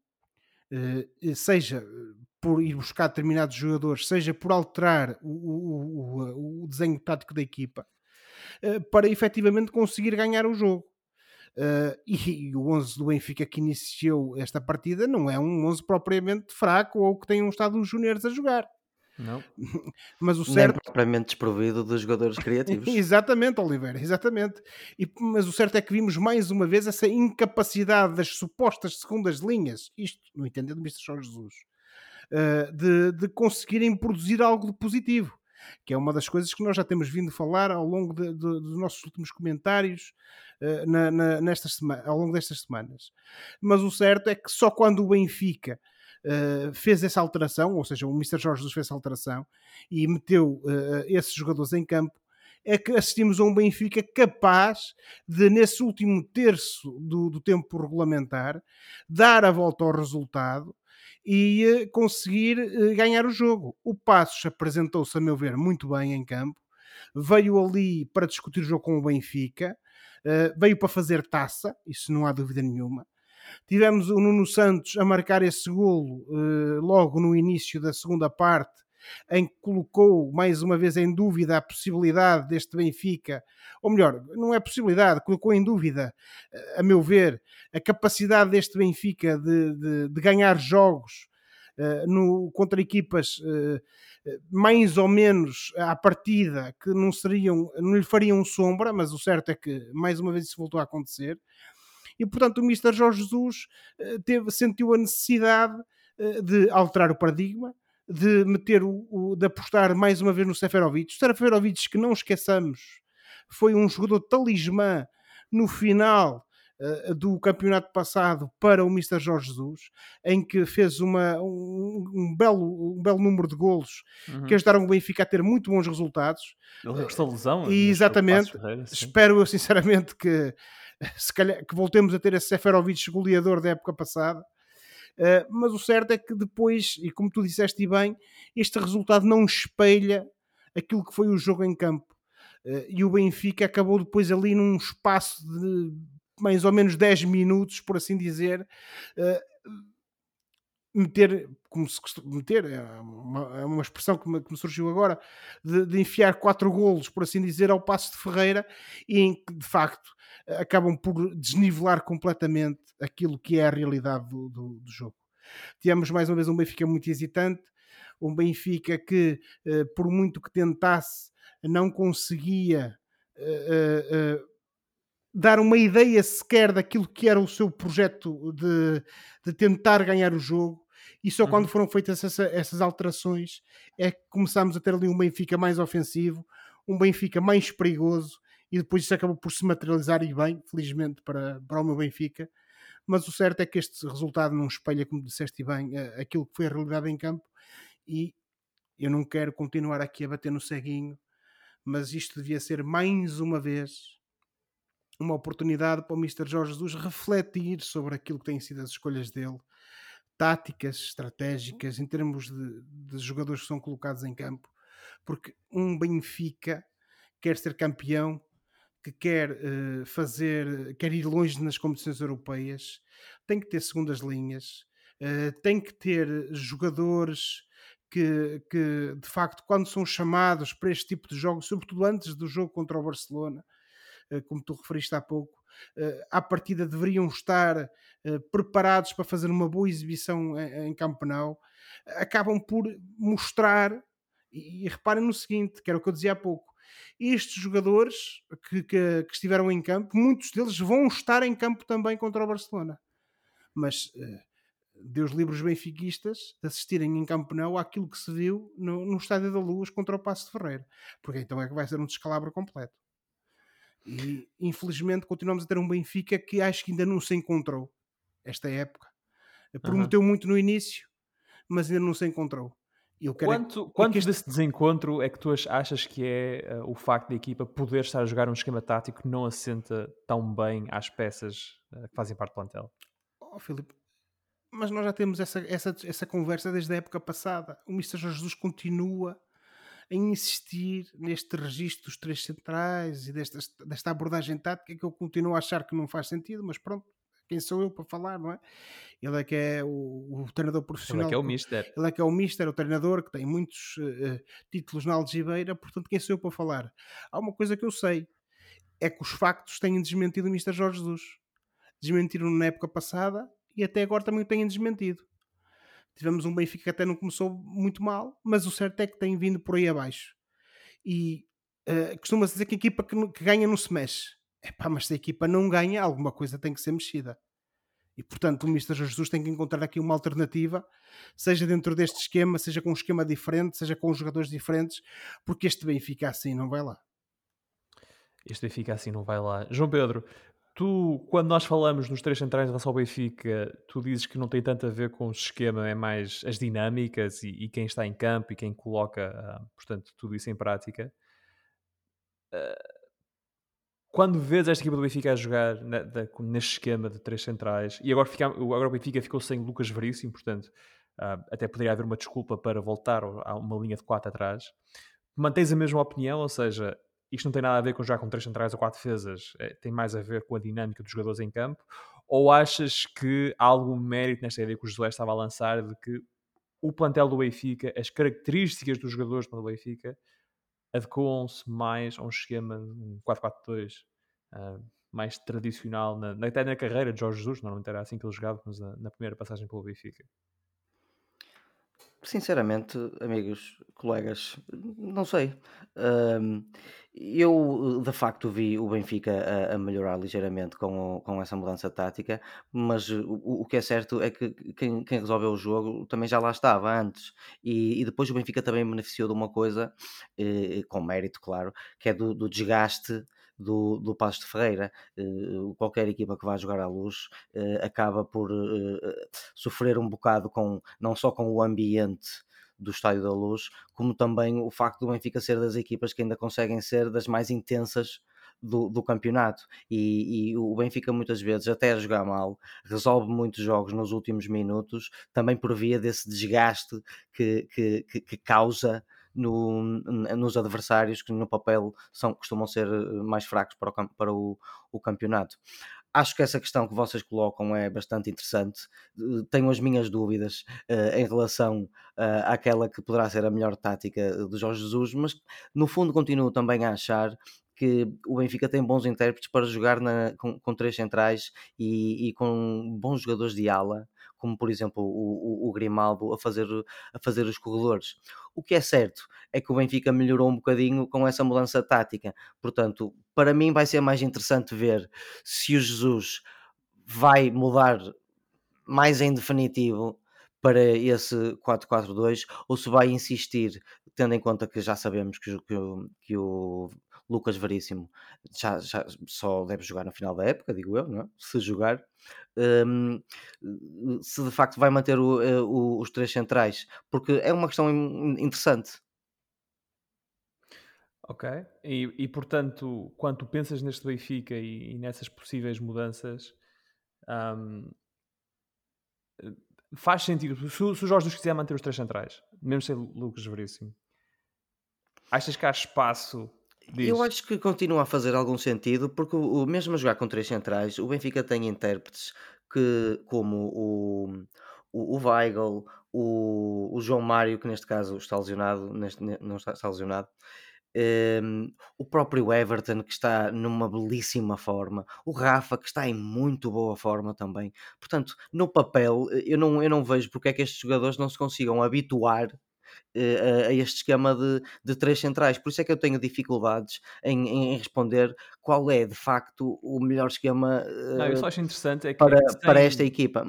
B: seja por ir buscar determinados jogadores, seja por alterar o, o, o, o desenho tático da equipa, para efetivamente conseguir ganhar o jogo. Uh, e, e, o 11 do Benfica que iniciou esta partida não é um 11 propriamente fraco ou que tenham estado os júniores a jogar.
A: Não. *laughs*
C: mas o certo... Nem propriamente desprovido de jogadores criativos. *laughs*
B: exatamente, Oliveira, exatamente. E, mas o certo é que vimos mais uma vez essa incapacidade das supostas segundas linhas, isto no entender do Mr. Jorge Jesus, uh, de, de conseguirem produzir algo de positivo que é uma das coisas que nós já temos vindo falar ao longo de, de, dos nossos últimos comentários uh, na, na, ao longo destas semanas. Mas o certo é que só quando o Benfica uh, fez essa alteração, ou seja, o Mr. Jorge Jesus fez essa alteração e meteu uh, esses jogadores em campo, é que assistimos a um Benfica capaz de, nesse último terço do, do tempo regulamentar, dar a volta ao resultado e uh, conseguir ganhar o jogo. O Passos apresentou-se, a meu ver, muito bem em campo, veio ali para discutir o jogo com o Benfica, veio para fazer taça, isso não há dúvida nenhuma Tivemos o Nuno Santos a marcar esse golo logo no início da segunda parte, em que colocou mais uma vez em dúvida a possibilidade deste Benfica, ou melhor, não é possibilidade, colocou em dúvida, a meu ver, a capacidade deste Benfica de, de, de ganhar jogos uh, no, contra equipas uh, mais ou menos à partida que não seriam, não lhe fariam sombra, mas o certo é que mais uma vez isso voltou a acontecer e portanto o Mr. Jorge Jesus eh, teve, sentiu a necessidade eh, de alterar o paradigma, de meter o, o, de apostar mais uma vez no Seferovic. O Seferovic, que não esqueçamos, foi um jogador talismã no final uh, do campeonato passado para o Mr. Jorge Jesus, em que fez uma, um, um belo, um belo número de golos uhum. que ajudaram o Benfica a ter muito bons resultados.
A: Ele regressou lesão.
B: E exatamente. Espero eu sinceramente que *laughs* se calhar que voltemos a ter esse Seferovic goleador da época passada. Uh, mas o certo é que depois, e como tu disseste bem, este resultado não espelha aquilo que foi o jogo em campo. Uh, e o Benfica acabou depois ali num espaço de mais ou menos 10 minutos, por assim dizer, uh, meter, como se costuma meter, é uma, é uma expressão que me, que me surgiu agora, de, de, enfiar quatro golos, por assim dizer, ao passo de Ferreira, e em que de facto acabam por desnivelar completamente aquilo que é a realidade do, do, do jogo. Tivemos mais uma vez um Benfica muito hesitante, um Benfica que, eh, por muito que tentasse, não conseguia eh, eh, dar uma ideia sequer daquilo que era o seu projeto de, de tentar ganhar o jogo. E só uhum. quando foram feitas essa, essas alterações é que começámos a ter ali um Benfica mais ofensivo, um Benfica mais perigoso e depois isso acabou por se materializar e bem, felizmente para, para o meu Benfica. Mas o certo é que este resultado não espelha, como disseste bem, aquilo que foi a realidade em campo e eu não quero continuar aqui a bater no ceguinho, mas isto devia ser mais uma vez uma oportunidade para o Mr. Jorge Jesus refletir sobre aquilo que têm sido as escolhas dele, táticas, estratégicas, em termos de, de jogadores que são colocados em campo, porque um Benfica quer ser campeão que quer uh, fazer, quer ir longe nas competições europeias, tem que ter segundas linhas, uh, tem que ter jogadores que, que, de facto, quando são chamados para este tipo de jogos, sobretudo antes do jogo contra o Barcelona, uh, como tu referiste há pouco, à partida deveriam estar preparados para fazer uma boa exibição em, Campenau, acabam por mostrar, e, reparem no seguinte, que era o que eu dizia há pouco, estes jogadores que, que, que, estiveram em campo, muitos deles vão estar em campo também contra o Barcelona. Mas uh, Deus livre os benfiquistas de assistirem em Campo não àquilo que se viu no, no Estádio da Luz contra o Passo de Ferreira. Porque então é que vai ser um descalabro completo. E infelizmente continuamos a ter um Benfica que acho que ainda não se encontrou esta época. Prometeu uhum. muito no início, mas ainda não se encontrou.
A: Eu quero quanto quanto este... desse desencontro é que tu achas que é uh, o facto da equipa poder estar a jogar um esquema tático que não assenta tão bem às peças uh, que fazem parte do plantel?
B: Oh, Filipe, mas nós já temos essa, essa, essa conversa desde a época passada. O Mr. Jesus continua a insistir neste registro dos três centrais e desta, desta abordagem tática que eu continuo a achar que não faz sentido, mas pronto, quem sou eu para falar, não é? Ele é que é o, o treinador profissional. Ele é
A: que é o Mister.
B: Ele é que é o Mister, o treinador que tem muitos uh, títulos na algibeira, portanto, quem sou eu para falar? Há uma coisa que eu sei, é que os factos têm desmentido o Mister Jorge Jesus. Desmentiram na época passada e até agora também o têm desmentido. Tivemos um Benfica que até não começou muito mal, mas o certo é que tem vindo por aí abaixo. E uh, costuma-se dizer que a equipa que, que ganha não se mexe. Epá, mas se a equipa não ganha, alguma coisa tem que ser mexida. E portanto o Mr. Jesus tem que encontrar aqui uma alternativa, seja dentro deste esquema, seja com um esquema diferente, seja com jogadores diferentes, porque este Benfica assim não vai lá.
A: Este Benfica assim não vai lá. João Pedro, Tu, quando nós falamos nos três centrais em relação ao Benfica, tu dizes que não tem tanto a ver com o esquema, é mais as dinâmicas e, e quem está em campo e quem coloca, uh, portanto, tudo isso em prática. Uh, quando vês esta equipa do Benfica a jogar na, da, neste esquema de três centrais, e agora, fica, agora o Benfica ficou sem Lucas Veríssimo, portanto, uh, até poderia haver uma desculpa para voltar a uma linha de quatro atrás. Mantens a mesma opinião, ou seja, isto não tem nada a ver com jogar com três centrais ou quatro defesas, é, tem mais a ver com a dinâmica dos jogadores em campo? Ou achas que há algum mérito nesta ideia que o José estava a lançar de que o plantel do Benfica, as características dos jogadores do Benfica, adequam-se mais a um esquema um 4-4-2 uh, ah, mais tradicional, na, até na carreira de Jorge Jesus, normalmente era assim que ele jogava, mas na, na primeira passagem pelo Benfica.
C: Sinceramente, amigos, colegas, não sei. eu de facto vi o Benfica a, a melhorar ligeiramente com, o- com essa mudança tática, mas o, o que é certo é que quem, quem resolveu o jogo também já lá estava antes. E, e depois o Benfica também beneficiou de uma coisa, eh, com mérito, claro, que é do, do desgaste do, do Passo de Ferreira. Uh, qualquer equipa que vá jogar à luz uh, acaba por uh, sofrer um bocado com não só com o ambiente do Estádio da Luz, como também o facto do Benfica ser das equipas que ainda conseguem ser das mais intensas do, do, campeonato e, e, o Benfica muitas vezes até a jogar mal resolve muitos jogos nos últimos minutos também por via desse desgaste que, que, que, que causa no, nos adversários que no papel são, costumam ser eh, mais fracos para o, para o, o campeonato. Acho que essa questão que vocês colocam é bastante interessante. Eh, tenho as minhas dúvidas uh, em relação uh, àquela que poderá ser a melhor tática de Jorge Jesus, mas no fundo continuo também a achar que o Benfica tem bons intérpretes para jogar na, com, com, três centrais e, e, com bons jogadores de ala, como por exemplo o, o, o, Grimaldo a fazer, a fazer os corredores. O que é certo é que o Benfica melhorou um bocadinho com essa mudança tática. Portanto, para mim vai ser mais interessante ver se o Jesus vai mudar mais em definitivo para esse 4-4-2 ou se vai insistir, tendo em conta que já sabemos que, que, que o Lucas Veríssimo já, já, só deve jogar no final da época, digo eu, é? se jogar, um, se de facto vai manter o, eh, o, os três centrais, porque é uma questão interessante.
A: Ok, e, e portanto, quando pensas neste Benfica e, e nessas possíveis mudanças, um, faz sentido. Se, se o Jorge quiser manter os três centrais, mesmo sem Lucas Veríssimo, achas que há espaço
C: Diz. Eu acho que continua a fazer algum sentido, porque o, mesmo a jogar com três centrais, o Benfica tem intérpretes que, como o, o, o Weigl, o, o João Mário, que neste caso está lesionado, neste, não está, está lesionado, um, ehm, o próprio Everton, que está numa belíssima forma, o Rafa, que está em muito boa forma também. Portanto, no papel, eu não, eu não vejo porque é que estes jogadores não se consigam habituar uh, a este esquema de, de três centrais. Por isso é que eu tenho dificuldades em, em responder qual é de facto o melhor esquema
A: Não, eu só acho interessante é que,
C: para,
A: que
C: para esta equipa.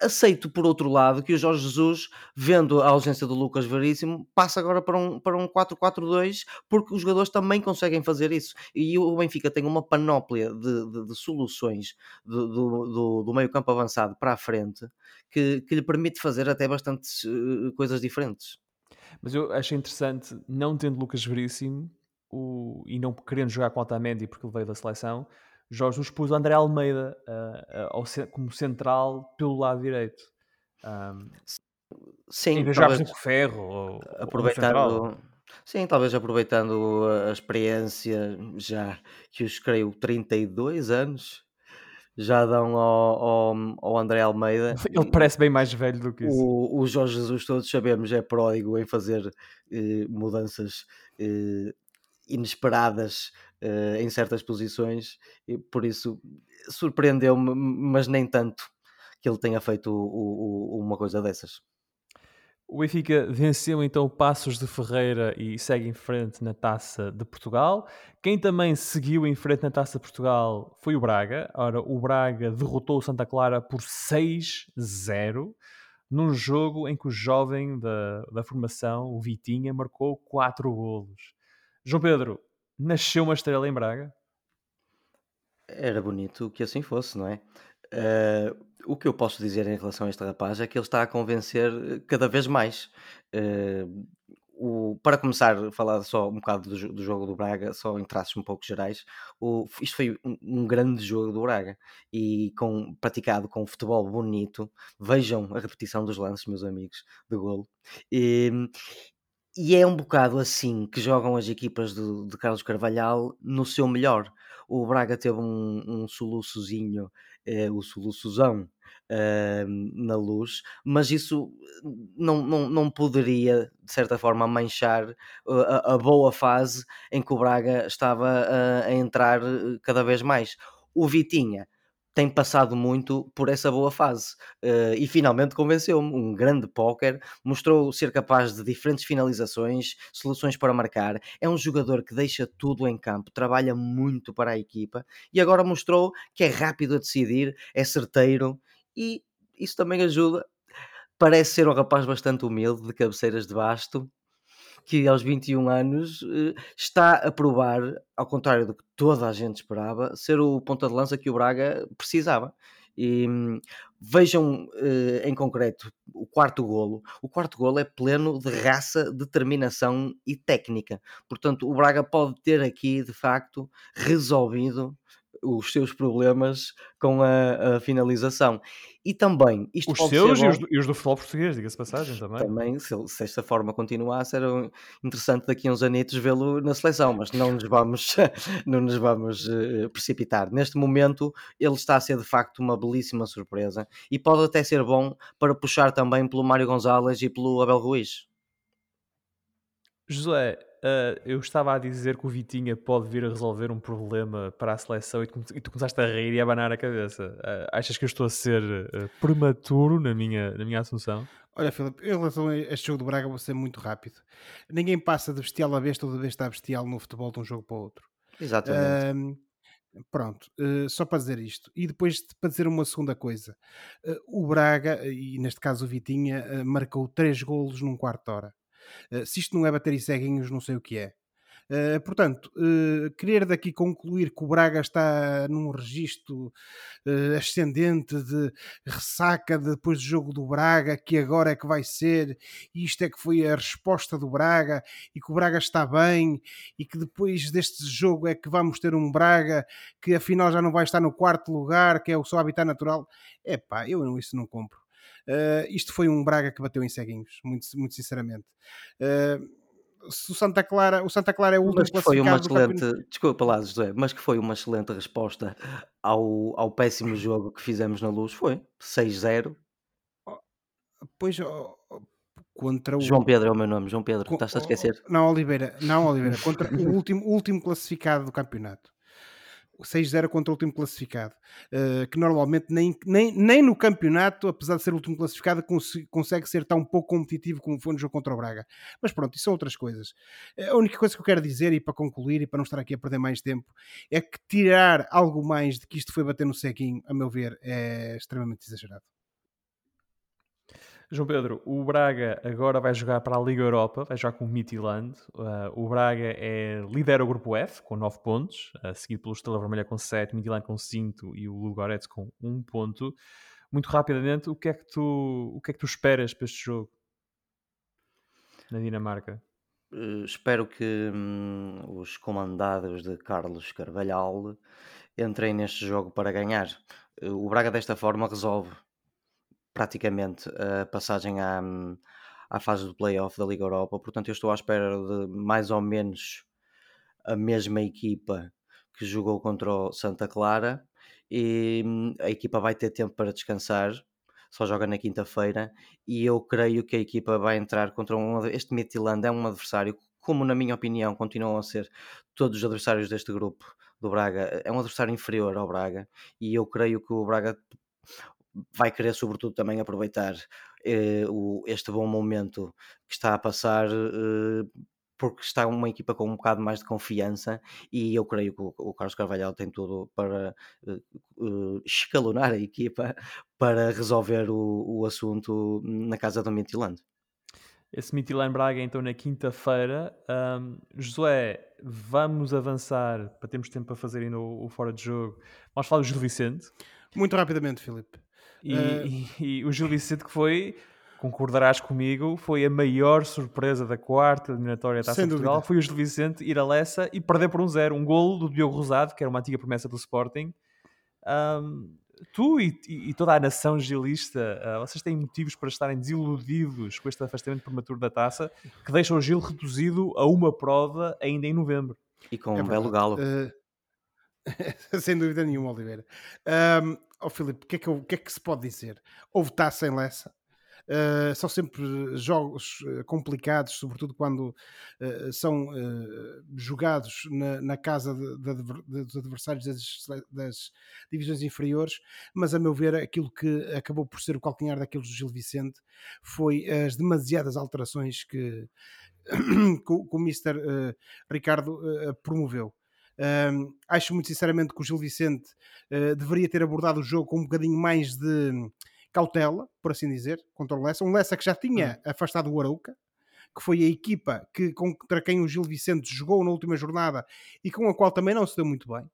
C: Aceito, por outro lado, que o Jorge Jesus, vendo a ausência do Lucas Veríssimo, passa agora para um, para um 4-4-2, porque os jogadores também conseguem fazer isso. E o Benfica tem uma panóplia de, de, de soluções do, do, do, do meio campo avançado para a frente que, que lhe permite fazer até bastantes coisas diferentes.
A: Mas eu achei interessante, não tendo Lucas Veríssimo o, e não querendo jogar com Otamendi porque ele veio da seleção, Jorge nos pôs o André Almeida uh, uh, como central pelo lado direito. Um,
C: Sim,
A: em vez de jogar com Ferro ou,
C: aproveitando, ou sim, talvez aproveitando a experiência já que os creio 32 anos já dão ao, ao, ao André Almeida. *laughs*
A: Ele parece bem mais velho do que isso.
C: O, o Jorge Jesus, todos sabemos, é pródigo em fazer eh, mudanças eh, inesperadas eh, em certas posições, e por isso surpreendeu-me, mas nem tanto que ele tenha feito o, o, uma coisa dessas.
A: O Benfica venceu então o Passos de Ferreira e segue em frente na Taça de Portugal. Quem também seguiu em frente na Taça de Portugal foi o Braga. Ora, o Braga derrotou o Santa Clara por 6-0 num jogo em que o jovem da, da formação, o Vitinha, marcou 4 golos. João Pedro, nasceu uma estrela em Braga?
C: Era bonito que assim fosse, não é? Eh, o que eu posso dizer em relação a este rapaz é que ele está a convencer eh, cada vez mais. Eh, o- para começar a falar só um bocado do, do jogo do Braga, só em traços um pouco gerais, o- isto foi um, um grande jogo do Braga e com, praticado com futebol bonito. Vejam a repetição dos lances, meus amigos, de golo. E, e é um bocado assim que jogam as equipas do, de Carlos Carvalhal no seu melhor. O Braga teve um, um soluçozinho, eh, o soluçozão eh, na luz, mas isso não, não, não poderia, de certa forma, manchar uh, a, a boa fase em que o Braga estava a, entrar eh, cada vez mais. O Vitinha tem passado muito por essa boa fase eh, e finalmente convenceu-me. Um grande póquer, mostrou ser capaz de diferentes finalizações, soluções para marcar. É um jogador que deixa tudo em campo, trabalha muito para a equipa e agora mostrou que é rápido a decidir, é certeiro e isso também ajuda. Parece ser um rapaz bastante humilde, de cabeceiras de basto, que aos 21 anos eh, está a provar, ao contrário do que toda a gente esperava, ser o ponta de lança que o Braga precisava. E hum, vejam eh, em concreto o quarto golo. O quarto golo é pleno de raça, determinação e técnica. Portanto, o Braga pode ter aqui de facto resolvido os seus problemas com a, a finalização. E também, isto
A: Os
C: pode
A: seus
C: ser
A: e
C: bom-
A: os, do, e os do futebol português, diga-se de passagem também.
C: também, se, se esta forma continuasse, era interessante daqui a uns anitos vê-lo na seleção, mas não nos vamos, *laughs* não nos vamos eh, precipitar. Neste momento, ele está a ser de facto uma belíssima surpresa e pode até ser bom para puxar também pelo Mário Gonzalez e pelo Abel Ruiz.
A: José, ah, eu estava a dizer que o Vitinha pode vir a resolver um problema para a seleção e tu, e tu começaste a rir e a abanar a cabeça. Ah, achas que eu estou a ser ah, prematuro na minha, na minha assunção?
B: Olha, Filipe, em relação a este jogo do Braga, vou ser muito rápido. Ninguém passa de bestial a besta ou de besta a bestial no futebol de um jogo para o outro.
C: Exatamente.
B: Pronto, só para dizer isto. E depois de- para dizer uma segunda coisa. O Braga, e neste caso o Vitinha, marcou três golos num quarto de hora. Eh, se isto não é bater e ceguinhos, não sei o que é. Eh, portanto, eh, querer daqui concluir que o Braga está num registro eh, ascendente de ressaca depois do jogo do Braga, que agora é que vai ser, isto é que foi a resposta do Braga, e que o Braga está bem, e que depois deste jogo é que vamos ter um Braga que afinal já não vai estar no quarto lugar, que é o seu habitat natural. É pá, eu isso não compro. Eh, isto foi um Braga que bateu em ceguinhos, muito, muito sinceramente. Eh, se o Santa Clara, o Santa Clara é o último
C: Mas que foi uma
B: do campeonato.
C: excelente, desculpa lá, José, mas que foi uma excelente resposta ao, ao péssimo jogo que fizemos na luz. Foi 6-0.
B: Pois, ó, ó, contra o.
C: João Pedro é o meu nome, João Pedro,
B: co-
C: estás a esquecer?
B: Não, Oliveira, não, Oliveira, contra o último, o último classificado do campeonato. O 6-0 contra o último classificado, eh, que normalmente nem, nem, nem no campeonato, apesar de ser o último classificado, cons- consegue ser tão pouco competitivo como foi no jogo contra o Braga. Mas pronto, isso são outras coisas. Eh, A única coisa que eu quero dizer, e para concluir, e para não estar aqui a perder mais tempo, é que tirar algo mais de que isto foi bater no ceguinho, a meu ver, é extremamente exagerado.
A: João Pedro, o Braga agora vai jogar para a Liga Europa, vai jogar com o Midtjylland. Uh, o Braga é, lidera o grupo F com 9 pontos, uh, seguido pelo Estrela Vermelha com 7, Midtjylland com 5 e o Ludogorets com 1 ponto. Muito rapidamente, o que, é que tu, o que é que tu esperas para este jogo na Dinamarca?
C: Eh, espero que hum, os comandados de Carlos Carvalhal entrem neste jogo para ganhar. Eh, o Braga desta forma resolve praticamente a passagem à, hum, à fase do playoff da Liga Europa, portanto eu estou à espera de mais ou menos a mesma equipa que jogou contra o Santa Clara e hum, a equipa vai ter tempo para descansar, só joga na quinta-feira e eu creio que a equipa vai entrar contra um, este Midtjylland é um adversário como na minha opinião continuam a ser todos os adversários deste grupo do Braga, é um adversário inferior ao Braga e eu creio que o Braga vai querer sobretudo também aproveitar eh, o- este bom momento que está a passar eh, porque está uma equipa com um bocado mais de confiança e eu creio que o, o Carlos Carvalhal tem tudo para eh, eh, escalonar a equipa para resolver o, o assunto na casa do Midtjylland.
A: esse Midtjylland Braga então na quinta-feira. Um, Josué, vamos avançar para termos tempo para fazer ainda o, o fora de jogo. Vamos falar do Gil Vicente.
B: Muito rapidamente, Filipe.
A: E, uh... e, e, o Gil Vicente que foi, concordarás comigo, foi a maior surpresa da quarta eliminatória da Taça Portugal. Foi o Gil Vicente ir a Lessa e perder por um zero. Um golo do Diogo Rosado, que era uma antiga promessa do Sporting. Um, tu e, e, toda a nação gilista, uh, vocês têm motivos para estarem desiludidos com este afastamento prematuro da taça, que deixa o Gil reduzido a uma prova ainda em novembro.
C: E com é um belo galo. Uh, *laughs*
B: sem dúvida nenhuma, Oliveira. Um, oh, Filipe, o que, é que, que, é que, se pode dizer? Houve taça em Lessa, Uh, são sempre jogos eh, complicados, sobretudo quando uh, são uh, jogados na, na casa de, de, dos adversários das, das, divisões inferiores, mas a meu ver, aquilo que acabou por ser o calcanhar daqueles do Gil Vicente foi as demasiadas alterações que, *clears throat* que, o, que o Mr. Ricardo promoveu. Um, acho muito sinceramente que o Gil Vicente deveria ter abordado o jogo com um bocadinho mais de cautela, por assim dizer, contra o Lessa. Um Lessa que já tinha hum. afastado o Arouca, que foi a equipa que, contra quem o Gil Vicente jogou na última jornada e com a qual também não se deu muito bem.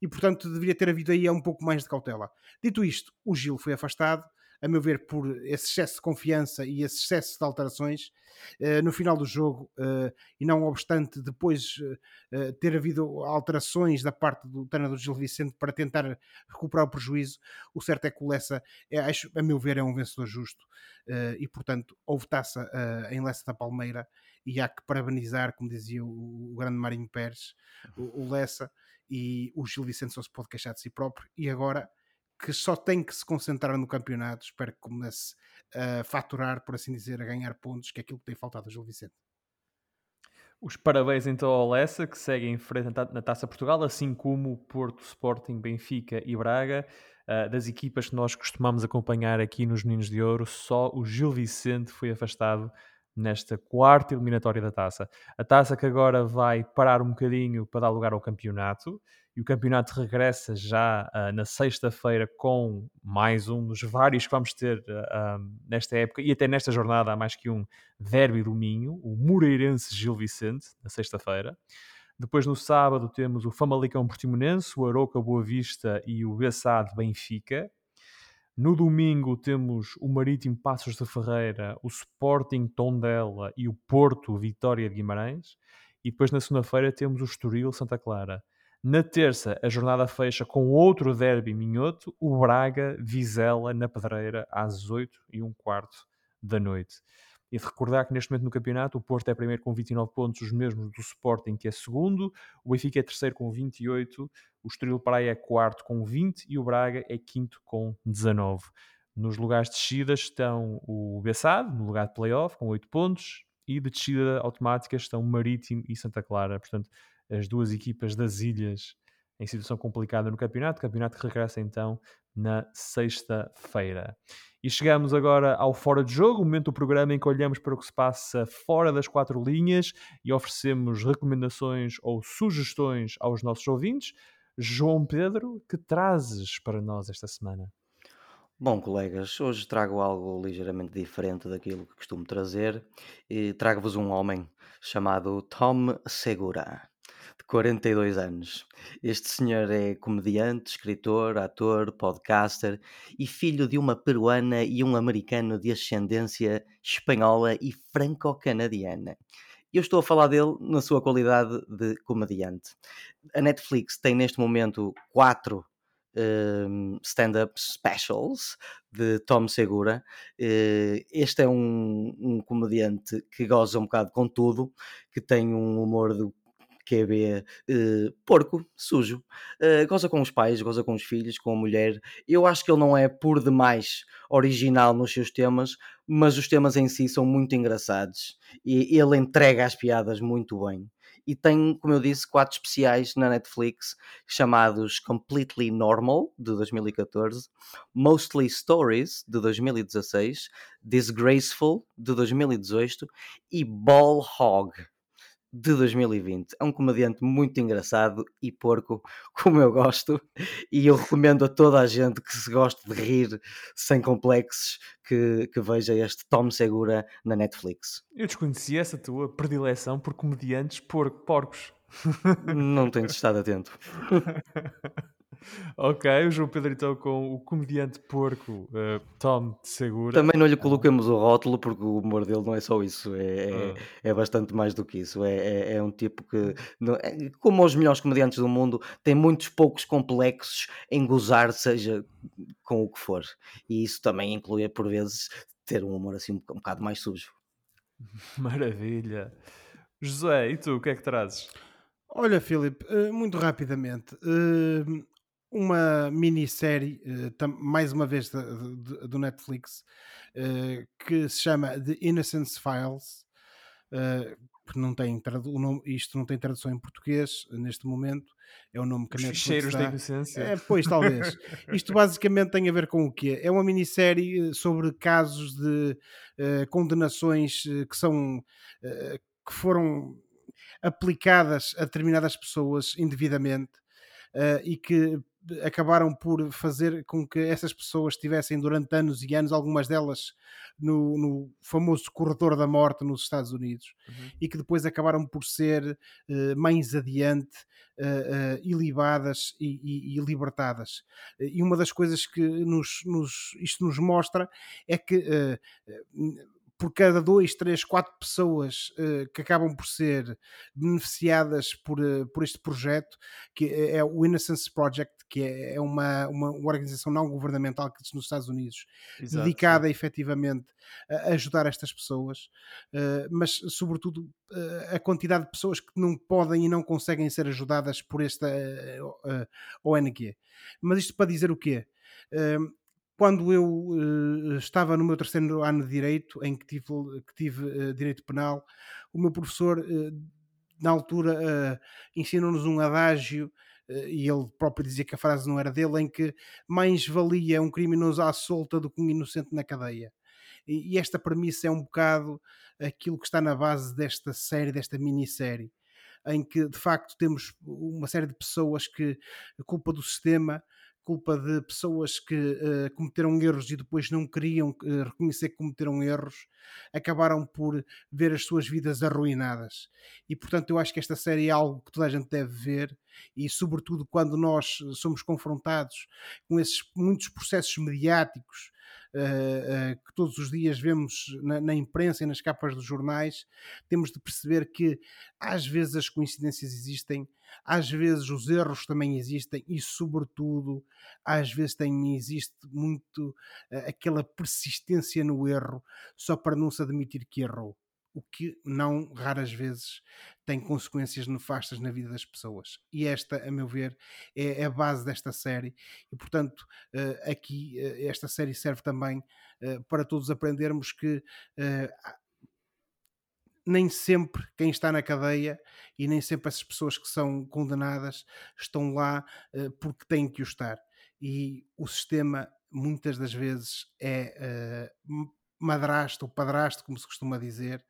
B: E, portanto, deveria ter havido aí um pouco mais de cautela. Dito isto, o Gil foi afastado, a meu ver, por esse excesso de confiança e esse excesso de alterações uh, no final do jogo, uh, e não obstante depois uh, ter havido alterações da parte do treinador Gil Vicente para tentar recuperar o prejuízo, o certo é que o Lessa, é, acho, a meu ver, é um vencedor justo e, portanto, houve taça em Lessa da Palmeira e há que parabenizar, como dizia o, o grande Marinho Pérez, o, o Lessa e o Gil Vicente só se pode queixar de si próprio e agora que só tem que se concentrar no campeonato, espero que comece a faturar, por assim dizer, a ganhar pontos, que é aquilo que tem faltado a Gil Vicente.
A: Os parabéns então ao Lessa, que segue em frente na Taça Portugal, assim como Porto, Sporting, Benfica e Braga. Uh, das equipas que nós costumamos acompanhar aqui nos Meninos de Ouro, só o Gil Vicente foi afastado nesta quarta eliminatória da taça. A taça que agora vai parar um bocadinho para dar lugar ao campeonato e o campeonato regressa já uh, na sexta-feira com mais um dos vários que vamos ter uh, nesta época e até nesta jornada há mais que um derby do Minho, o Moreirense Gil Vicente, na sexta-feira. Depois no sábado temos o Famalicão Portimonense, o Aroca Boa Vista e o Bessade Benfica. No domingo temos o Marítimo Passos de Ferreira, o Sporting Tondela e o Porto Vitória de Guimarães. E depois na segunda-feira temos o Estoril Santa Clara. Na terça, a jornada fecha com outro derby minhoto, o Braga Vizela na Pedreira às 8 e um quarto da noite. E de recordar que neste momento no campeonato o Porto é primeiro com 29 pontos, os mesmos do Sporting, que é segundo, o Benfica é terceiro com 28, o Estoril Praia é quarto com 20 e o Braga é quinto com 19. Nos lugares de descida estão o Bessade, no lugar de playoff, com 8 pontos, e de descida automática estão Marítimo e Santa Clara. Portanto, as duas equipas das ilhas em situação complicada no campeonato. Campeonato regressa então na sexta-feira. E chegamos agora ao Fora de Jogo, o momento do programa em que olhamos para o que se passa fora das quatro linhas e oferecemos recomendações ou sugestões aos nossos ouvintes. João Pedro, que trazes para nós esta semana?
C: Bom, colegas, hoje trago algo ligeiramente diferente daquilo que costumo trazer e trago-vos um homem chamado Tom Segura de 42 anos. Este senhor é comediante, escritor, ator, podcaster e filho de uma peruana e um americano de ascendência espanhola e franco-canadiana. Eu estou a falar dele na sua qualidade de comediante. A Netflix tem neste momento quatro um, stand-up specials de Tom Segura. Uh, este é um, um, comediante que goza um bocado com tudo, que tem um humor de QB uh, porco, sujo. Uh, goza com os pais, goza com os filhos, com a mulher. Eu acho que ele não é por demais original nos seus temas, mas os temas em si são muito engraçados e ele entrega as piadas muito bem. E tem, como eu disse, quatro especiais na Netflix chamados Completely Normal, de 2014, Mostly Stories, de 2016, Disgraceful, de 2018 e Ball Hog, de 2020. É um comediante muito engraçado e porco, *laughs* como eu gosto, e eu recomendo a toda a gente que se goste de rir sem complexos que, que veja este Tom Segura na Netflix.
A: Eu desconheci essa tua predileção por comediantes por porcos.
C: Não tenho estado atento. *laughs*
A: ok, o João Pedro então com o comediante porco uh, Tom Segura.
C: Também não lhe coloquemos o rótulo porque o humor dele não é só isso, é, é, ah. é bastante mais do que isso. É, é, é um tipo que, não, é, como os melhores comediantes do mundo, tem muitos poucos complexos em gozar, seja com o que for. E isso também inclui, por vezes, ter um humor assim um, um bocado mais sujo. *laughs*
A: Maravilha. José, e tu, o que é que trazes?
B: Olha, Filipe, eh, muito rapidamente, eh, uma minissérie, eh, mais uma vez do Netflix, que se chama The Innocence Files, que não tem o nome, isto não tem tradução em português neste momento, é o nome que a
A: Netflix Cheiros da inocência.
B: É, pois, talvez. Isto basicamente tem a ver com o quê? É uma minissérie sobre casos de condenações que são que foram aplicadas a determinadas pessoas indevidamente uh, e que acabaram por fazer com que essas pessoas estivessem durante anos e anos, algumas delas no, no famoso corredor da morte nos Estados Unidos, uhum. e que depois acabaram por ser uh, mais adiante uh, uh, ilibadas e, e, e, libertadas. E uma das coisas que nos, nos, isto nos mostra é que por cada dois, três, quatro pessoas uh, que acabam por ser beneficiadas por, uh, por este projeto, que é, é o Innocence Project, que é, é uma, uma, organização não governamental que existe nos Estados Unidos, Exato, dedicada sim. efetivamente a ajudar estas pessoas, uh, mas sobretudo a quantidade de pessoas que não podem e não conseguem ser ajudadas por esta ONG. Mas isto para dizer o quê? Quando eu uh, estava no meu terceiro ano de Direito, em que tive, que tive uh, Direito Penal, o meu professor, uh, na altura, ensinou-nos um adágio, e ele próprio dizia que a frase não era dele, em que mais valia um criminoso à solta do que um inocente na cadeia. E, e esta premissa é um bocado aquilo que está na base desta série, desta minissérie, em que de facto temos uma série de pessoas que, culpa do sistema, culpa de pessoas que uh, cometeram erros e depois não queriam uh, reconhecer que cometeram erros, acabaram por ver as suas vidas arruinadas. E portanto, eu acho que esta série é algo que toda a gente deve ver, e sobretudo quando nós somos confrontados com esses muitos processos mediáticos uh, que todos os dias vemos na, na, imprensa e nas capas dos jornais, temos de perceber que às vezes as coincidências existem, às vezes os erros também existem e, sobretudo, às vezes também existe muito uh, aquela persistência no erro só para não se admitir que errou o que não raras vezes tem consequências nefastas na vida das pessoas. E esta, a meu ver, é, é a base desta série. E portanto, uh, aqui uh, esta série serve também para todos aprendermos que nem sempre quem está na cadeia e nem sempre essas pessoas que são condenadas estão lá porque têm que o estar. E o sistema muitas das vezes é madrasto ou padrasto, como se costuma dizer,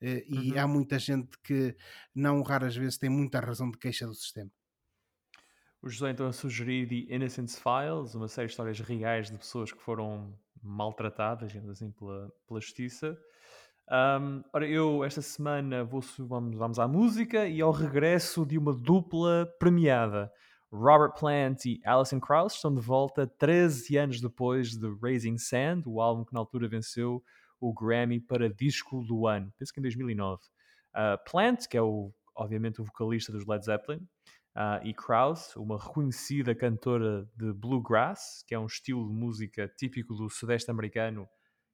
B: eh, e uhum. há muita gente que não raras vezes tem muita razão de queixa do sistema.
A: O José então a sugerir The Innocence Files, uma série de histórias reais de pessoas que foram maltratadas, digamos assim, pela, pela justiça. Um, ora, eu esta semana vou, vamos, vamos à música e ao regresso de uma dupla premiada. Robert Plant e Alison Krauss estão de volta 13 anos depois de Raising Sand, o álbum que na altura venceu o Grammy para disco do ano, penso que em 2009. Uh, Plant, que é o, obviamente o vocalista dos Led Zeppelin, uh, e Krauss, uma reconhecida cantora de bluegrass, que é um estilo de música típico do sudeste americano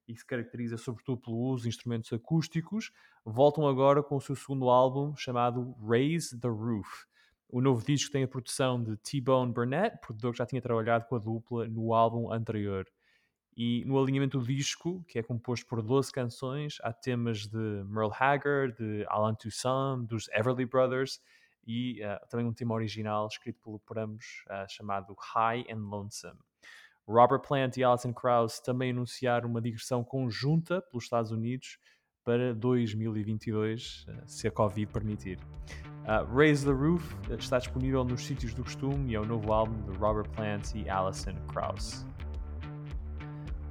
A: e se caracteriza sobretudo pelo uso de instrumentos acústicos, voltam agora com o seu segundo álbum chamado Raise the Roof. O novo disco tem a produção de T-Bone Burnett, produtor que já tinha trabalhado com a dupla no álbum anterior. E no alinhamento do disco, que é composto por 12 canções, há temas de Merle Haggard, de Alan Toussaint, dos Everly Brothers e uh, também um tema original escrito pelo por ambos, uh, chamado High and Lonesome. Robert Plant e Alison Krauss também anunciaram uma digressão conjunta pelos Estados Unidos para 2022, se a Covid permitir. Uh, Raise the Roof está disponível nos sítios do costume e é o novo álbum de Robert Plant e Alison Krauss.